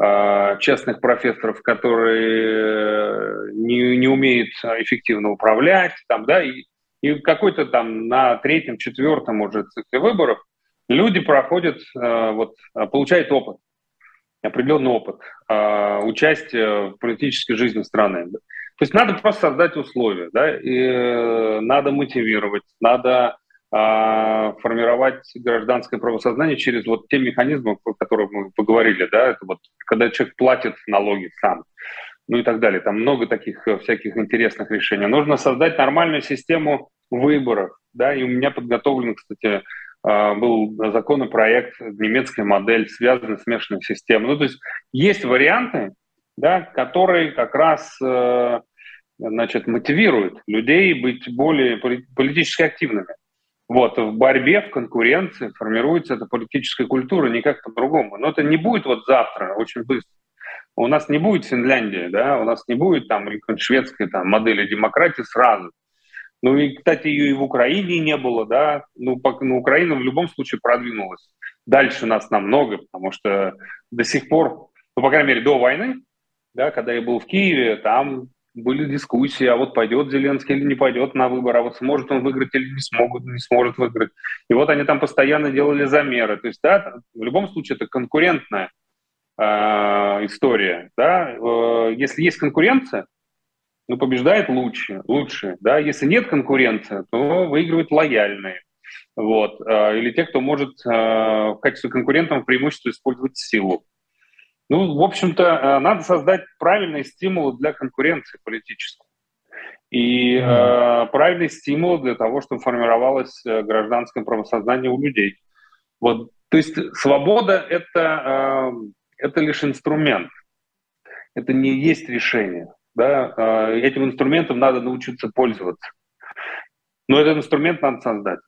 э, честных профессоров, которые не, не умеют эффективно управлять, там, да, и, и какой-то там на третьем, четвертом уже цикле выборов – люди проходят, э, вот, э, получают опыт, определенный опыт э, участия в политической жизни страны. То есть надо просто создать условия, да, и надо мотивировать, надо формировать гражданское правосознание через вот те механизмы, о которых мы поговорили, да, это вот когда человек платит налоги сам, ну и так далее. Там много таких всяких интересных решений. Нужно создать нормальную систему выборов, да, и у меня подготовлен, кстати, был законопроект, немецкая модель, связанная с смешанной системой. Ну, то есть есть варианты, да, которые как раз э, значит, мотивируют людей быть более политически активными. Вот, в борьбе, в конкуренции формируется эта политическая культура никак по-другому. Но это не будет вот завтра, очень быстро. У нас не будет Финляндии, да, у нас не будет там шведской там, модели демократии сразу. Ну и, кстати, ее и в Украине не было, да. Ну, по, ну, Украина в любом случае продвинулась. Дальше нас намного, потому что до сих пор, ну, по крайней мере, до войны, да, когда я был в Киеве, там были дискуссии, а вот пойдет Зеленский или не пойдет на выборы, а вот сможет он выиграть или не, смогут, не сможет выиграть. И вот они там постоянно делали замеры. То есть, да, в любом случае это конкурентная э, история. Да? Э, если есть конкуренция, ну, побеждает лучше, лучше, да, если нет конкуренции, то выигрывают лояльные, вот, э, или те, кто может э, в качестве конкурентов преимущество использовать силу. Ну, в общем-то, э, надо создать правильные стимулы для конкуренции политической. И э, правильный стимул для того, чтобы формировалось гражданское правосознание у людей. Вот, то есть свобода это, э, это лишь инструмент, это не есть решение да, а, этим инструментом надо научиться пользоваться. Но этот инструмент надо создать.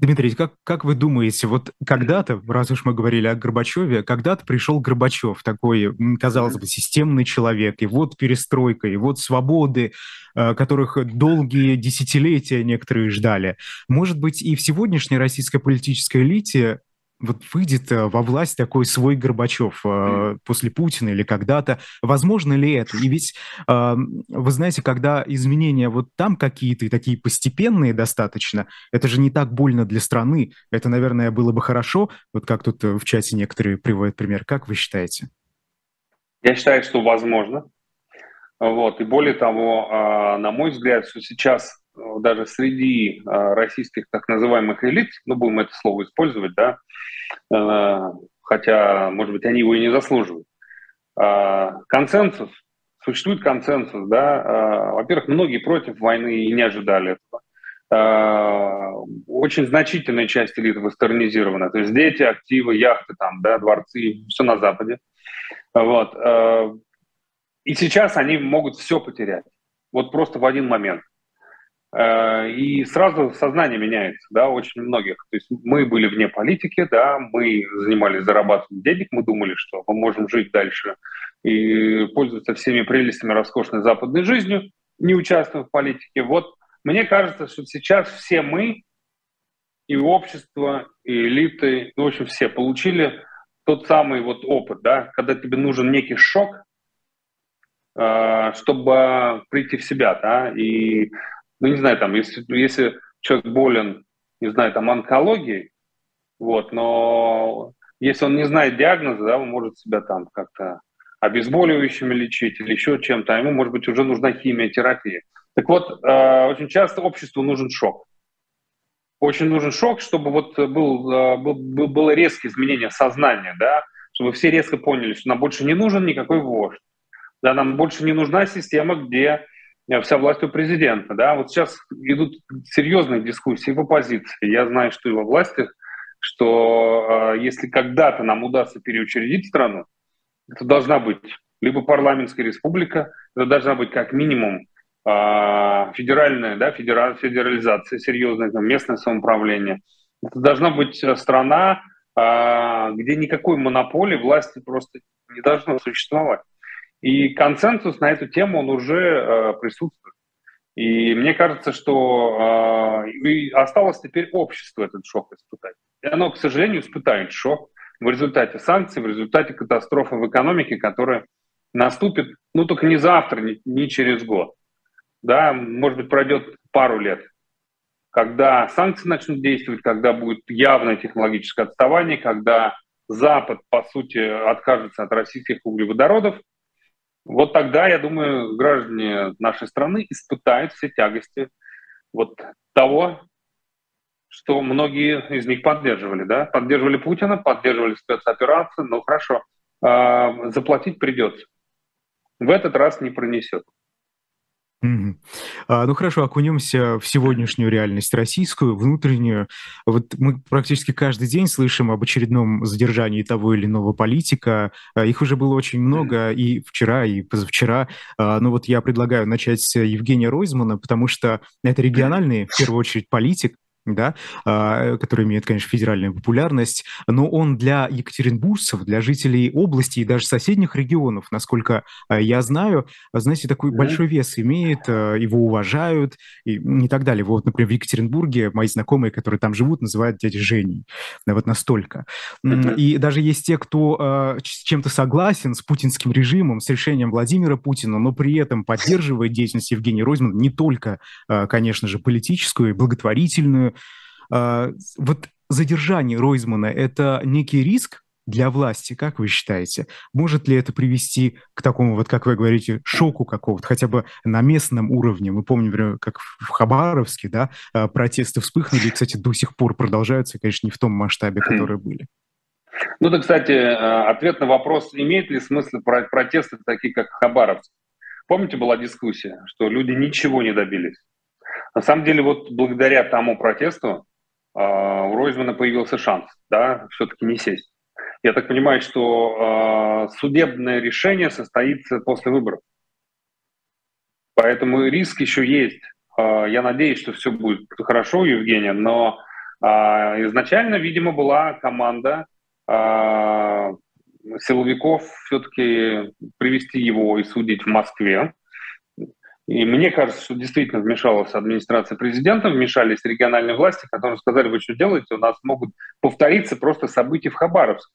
Дмитрий, как, как вы думаете, вот когда-то, раз уж мы говорили о Горбачеве, когда-то пришел Горбачев, такой, казалось бы, системный человек, и вот перестройка, и вот свободы, а, которых долгие десятилетия некоторые ждали. Может быть, и в сегодняшней российской политической элите вот выйдет э, во власть такой свой Горбачев э, после Путина или когда-то. Возможно ли это? И ведь, э, вы знаете, когда изменения вот там какие-то, такие постепенные достаточно, это же не так больно для страны. Это, наверное, было бы хорошо, вот как тут э, в чате некоторые приводят пример. Как вы считаете? Я считаю, что возможно. Вот. И более того, э, на мой взгляд, что сейчас даже среди российских так называемых элит, ну, будем это слово использовать, да, хотя, может быть, они его и не заслуживают, консенсус, существует консенсус, да, во-первых, многие против войны и не ожидали этого. Очень значительная часть элиты вестернизирована, то есть дети, активы, яхты, там, да, дворцы, все на Западе. Вот. И сейчас они могут все потерять. Вот просто в один момент. Э, и сразу сознание меняется, да, очень многих. То есть мы были вне политики, да, мы занимались зарабатыванием денег, мы думали, что мы можем жить дальше и пользоваться всеми прелестями роскошной западной жизнью, не участвуя в политике. Вот мне кажется, что сейчас все мы, и общество, и элиты, ну, в общем, все получили тот самый вот опыт, да, когда тебе нужен некий шок, э, чтобы прийти в себя, да, и, ну, не знаю, там, если, если человек болен, не знаю, там, онкологией, вот, но если он не знает диагноза, да, он может себя там как-то обезболивающими лечить или еще чем-то, а ему, может быть, уже нужна химиотерапия. Так вот, э, очень часто обществу нужен шок. Очень нужен шок, чтобы вот был, э, был, было резкое изменение сознания, да, чтобы все резко поняли, что нам больше не нужен никакой вождь. Да, нам больше не нужна система, где вся власть у президента. Да? Вот сейчас идут серьезные дискуссии в оппозиции. Я знаю, что и во власти, что э, если когда-то нам удастся переучредить страну, это должна быть либо парламентская республика, это должна быть как минимум а, федеральная, да, федераль, федерализация серьезная, там, местное самоуправление. Это должна быть э, страна, а, где никакой монополии власти просто не должно существовать. И консенсус на эту тему, он уже э, присутствует. И мне кажется, что э, осталось теперь общество этот шок испытать. И оно, к сожалению, испытает шок в результате санкций, в результате катастрофы в экономике, которая наступит, ну, только не завтра, не, не через год да, может быть, пройдет пару лет, когда санкции начнут действовать, когда будет явное технологическое отставание, когда Запад, по сути, откажется от российских углеводородов, вот тогда, я думаю, граждане нашей страны испытают все тягости вот того, что многие из них поддерживали, да, поддерживали Путина, поддерживали спецоперации, ну хорошо, э, заплатить придется. В этот раз не пронесет. Mm-hmm. А, ну хорошо, окунемся в сегодняшнюю реальность российскую, внутреннюю. Вот мы практически каждый день слышим об очередном задержании того или иного политика. А, их уже было очень много и вчера, и позавчера. А, ну вот я предлагаю начать с Евгения Ройзмана, потому что это региональный, в первую очередь, политик, да, а, который имеет, конечно, федеральную популярность, но он для екатеринбуржцев, для жителей области и даже соседних регионов, насколько а, я знаю, знаете, такой mm-hmm. большой вес имеет, а, его уважают и не так далее. Вот, например, в Екатеринбурге мои знакомые, которые там живут, называют дядей Женей. Вот настолько. Mm-hmm. И даже есть те, кто с чем-то согласен с путинским режимом, с решением Владимира Путина, но при этом поддерживает деятельность Евгения Ройзмана не только, конечно же, политическую и благотворительную, вот задержание Ройзмана – это некий риск для власти, как вы считаете? Может ли это привести к такому, вот как вы говорите, шоку какого-то, хотя бы на местном уровне? Мы помним, например, как в Хабаровске, да, а, протесты вспыхнули, и, кстати, до сих пор продолжаются, конечно, не в том масштабе, которые были. Ну да, кстати, а, ответ на вопрос, имеет ли смысл протесты такие, как Хабаровск? Помните, была дискуссия, что люди ничего не добились? На самом деле, вот благодаря тому протесту а, у Ройзмана появился шанс, да, все-таки не сесть. Я так понимаю, что э, судебное решение состоится после выборов. Поэтому риск еще есть. Э, я надеюсь, что все будет хорошо, Евгения, но э, изначально, видимо, была команда э, силовиков все-таки привести его и судить в Москве. И мне кажется, что действительно вмешалась администрация президента, вмешались региональные власти, которые сказали, вы что делаете, у нас могут повториться просто события в Хабаровске.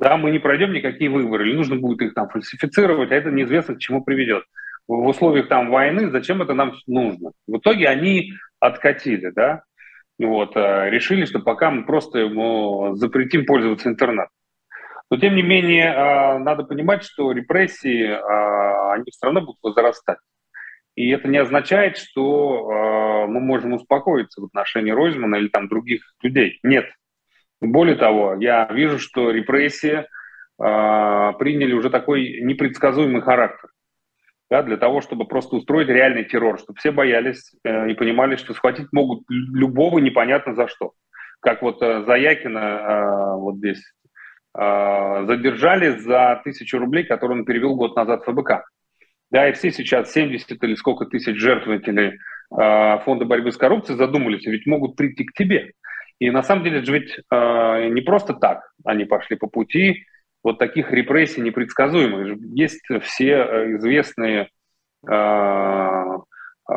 Да, мы не пройдем никакие выборы, или нужно будет их там фальсифицировать, а это неизвестно к чему приведет. В условиях там войны зачем это нам нужно? В итоге они откатили, да, вот, э, решили, что пока мы просто ему запретим пользоваться интернетом. Но тем не менее, э, надо понимать, что репрессии, э, они все равно будут возрастать. И это не означает, что э, мы можем успокоиться в отношении Ройзмана или там других людей. Нет. Более того, я вижу, что репрессии э, приняли уже такой непредсказуемый характер. Да, для того, чтобы просто устроить реальный террор, чтобы все боялись э, и понимали, что схватить могут любого непонятно за что. Как вот э, Заякина э, вот здесь э, задержали за тысячу рублей, которые он перевел год назад в ФБК. Да, и все сейчас 70 или сколько тысяч жертвователей э, фонда борьбы с коррупцией задумались, ведь могут прийти к тебе. И на самом деле это ведь э, не просто так они пошли по пути вот таких репрессий непредсказуемых. Есть все э, известные э,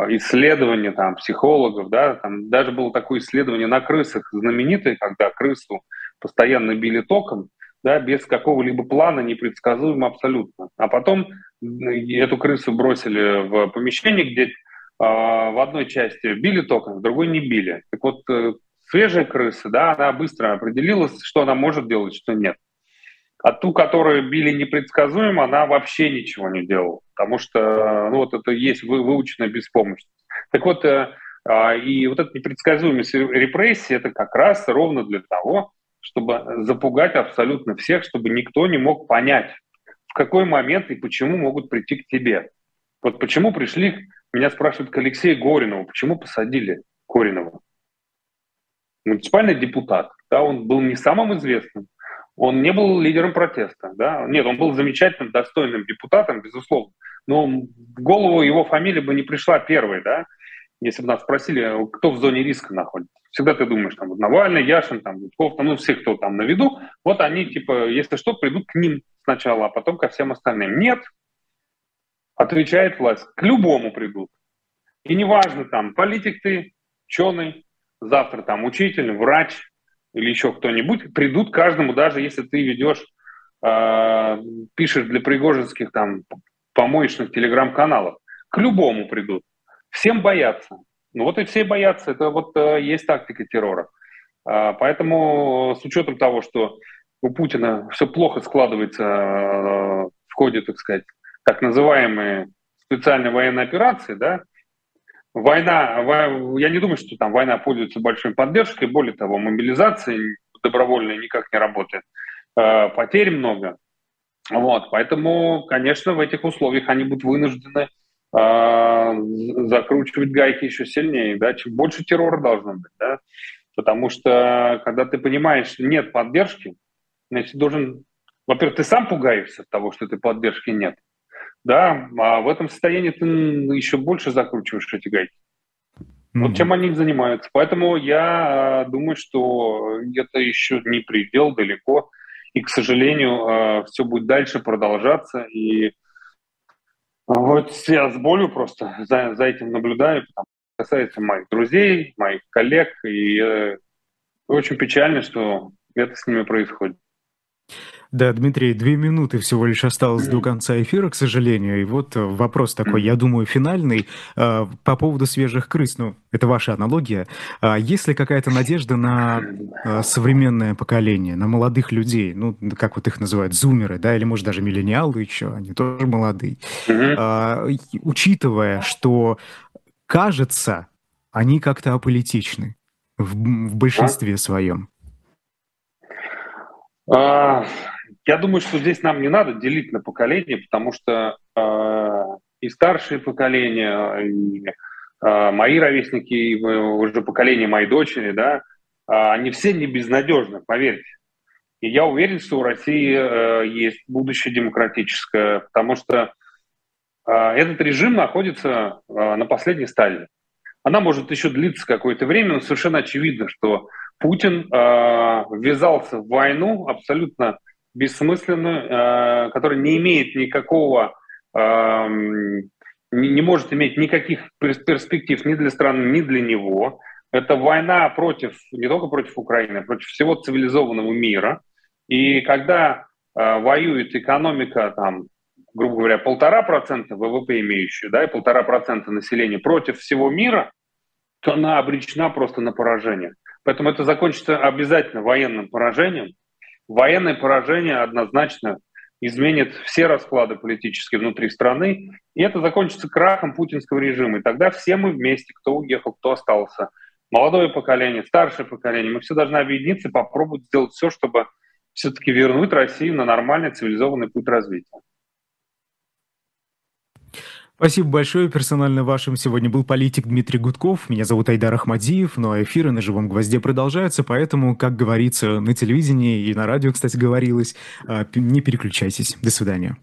исследования там, психологов, да, там даже было такое исследование на крысах знаменитое, когда крысу постоянно били током, да, без какого-либо плана, непредсказуемо абсолютно. А потом эту крысу бросили в помещение, где э, в одной части били током, в другой не били. Так вот, э, свежая крыса, да, она быстро определилась, что она может делать, что нет. А ту, которую били непредсказуемо, она вообще ничего не делала, потому что ну, вот это есть выученная беспомощность. Так вот, э, э, и вот эта непредсказуемость репрессии, это как раз ровно для того, чтобы запугать абсолютно всех, чтобы никто не мог понять, в какой момент и почему могут прийти к тебе. Вот почему пришли, меня спрашивают к Алексею Горинову, почему посадили Коринова? Муниципальный депутат, да, он был не самым известным, он не был лидером протеста, да, нет, он был замечательным, достойным депутатом, безусловно, но в голову его фамилия бы не пришла первой, да, если бы нас спросили, кто в зоне риска находится. Всегда ты думаешь, там, вот Навальный, Яшин, там, Гудков, там, ну, все, кто там на виду, вот они, типа, если что, придут к ним сначала, а потом ко всем остальным. Нет, отвечает власть, к любому придут. И неважно, там, политик ты, ученый, завтра там учитель, врач или еще кто-нибудь, придут каждому, даже если ты ведешь, э, пишешь для пригожинских там помоечных телеграм-каналов, к любому придут. Всем боятся. Ну вот и все боятся. Это вот э, есть тактика террора. Э, поэтому с учетом того, что у Путина все плохо складывается э, в ходе, так сказать, так называемой специальной военной операции, да, война, я не думаю, что там война пользуется большой поддержкой, более того, мобилизация добровольная никак не работает, э, потерь много. Вот, поэтому, конечно, в этих условиях они будут вынуждены а, закручивать гайки еще сильнее, да, чем больше террора должно быть, да, потому что когда ты понимаешь, что нет поддержки, значит, должен, во-первых, ты сам пугаешься от того, что этой поддержки нет, да, а в этом состоянии ты еще больше закручиваешь эти гайки. Mm-hmm. Вот чем они занимаются. Поэтому я а, думаю, что это еще не предел далеко. И, к сожалению, а, все будет дальше продолжаться. И вот я с болью просто за, за этим наблюдаю, потому что касается моих друзей, моих коллег, и э, очень печально, что это с ними происходит. Да, Дмитрий, две минуты всего лишь осталось до конца эфира, к сожалению. И вот э, вопрос такой, я думаю, финальный. Э, по поводу свежих крыс, ну, это ваша аналогия. А есть ли какая-то надежда на э, современное поколение, на молодых людей, ну, как вот их называют, зумеры, да, или, может, даже миллениалы еще, они тоже молодые. А, учитывая, что, кажется, они как-то аполитичны в, в большинстве своем. А, я думаю, что здесь нам не надо делить на поколения, потому что э, и старшие поколения, и э, мои ровесники, и уже поколение моей дочери, да, э, они все не безнадежны, поверьте. И я уверен, что у России э, есть будущее демократическое, потому что э, этот режим находится э, на последней стадии. Она может еще длиться какое-то время, но совершенно очевидно, что Путин э, ввязался в войну абсолютно бессмысленную, э, которая не имеет никакого, э, не, может иметь никаких перспектив ни для страны, ни для него. Это война против, не только против Украины, а против всего цивилизованного мира. И когда э, воюет экономика, там, грубо говоря, полтора процента ВВП имеющая, да, и полтора процента населения против всего мира, то она обречена просто на поражение. Поэтому это закончится обязательно военным поражением, Военное поражение однозначно изменит все расклады политические внутри страны, и это закончится крахом путинского режима. И тогда все мы вместе, кто уехал, кто остался, молодое поколение, старшее поколение, мы все должны объединиться и попробовать сделать все, чтобы все-таки вернуть Россию на нормальный цивилизованный путь развития. Спасибо большое. Персонально вашим сегодня был политик Дмитрий Гудков. Меня зовут Айдар Ахмадиев. Ну а эфиры на «Живом гвозде» продолжаются, поэтому, как говорится на телевидении и на радио, кстати, говорилось, а, не переключайтесь. До свидания.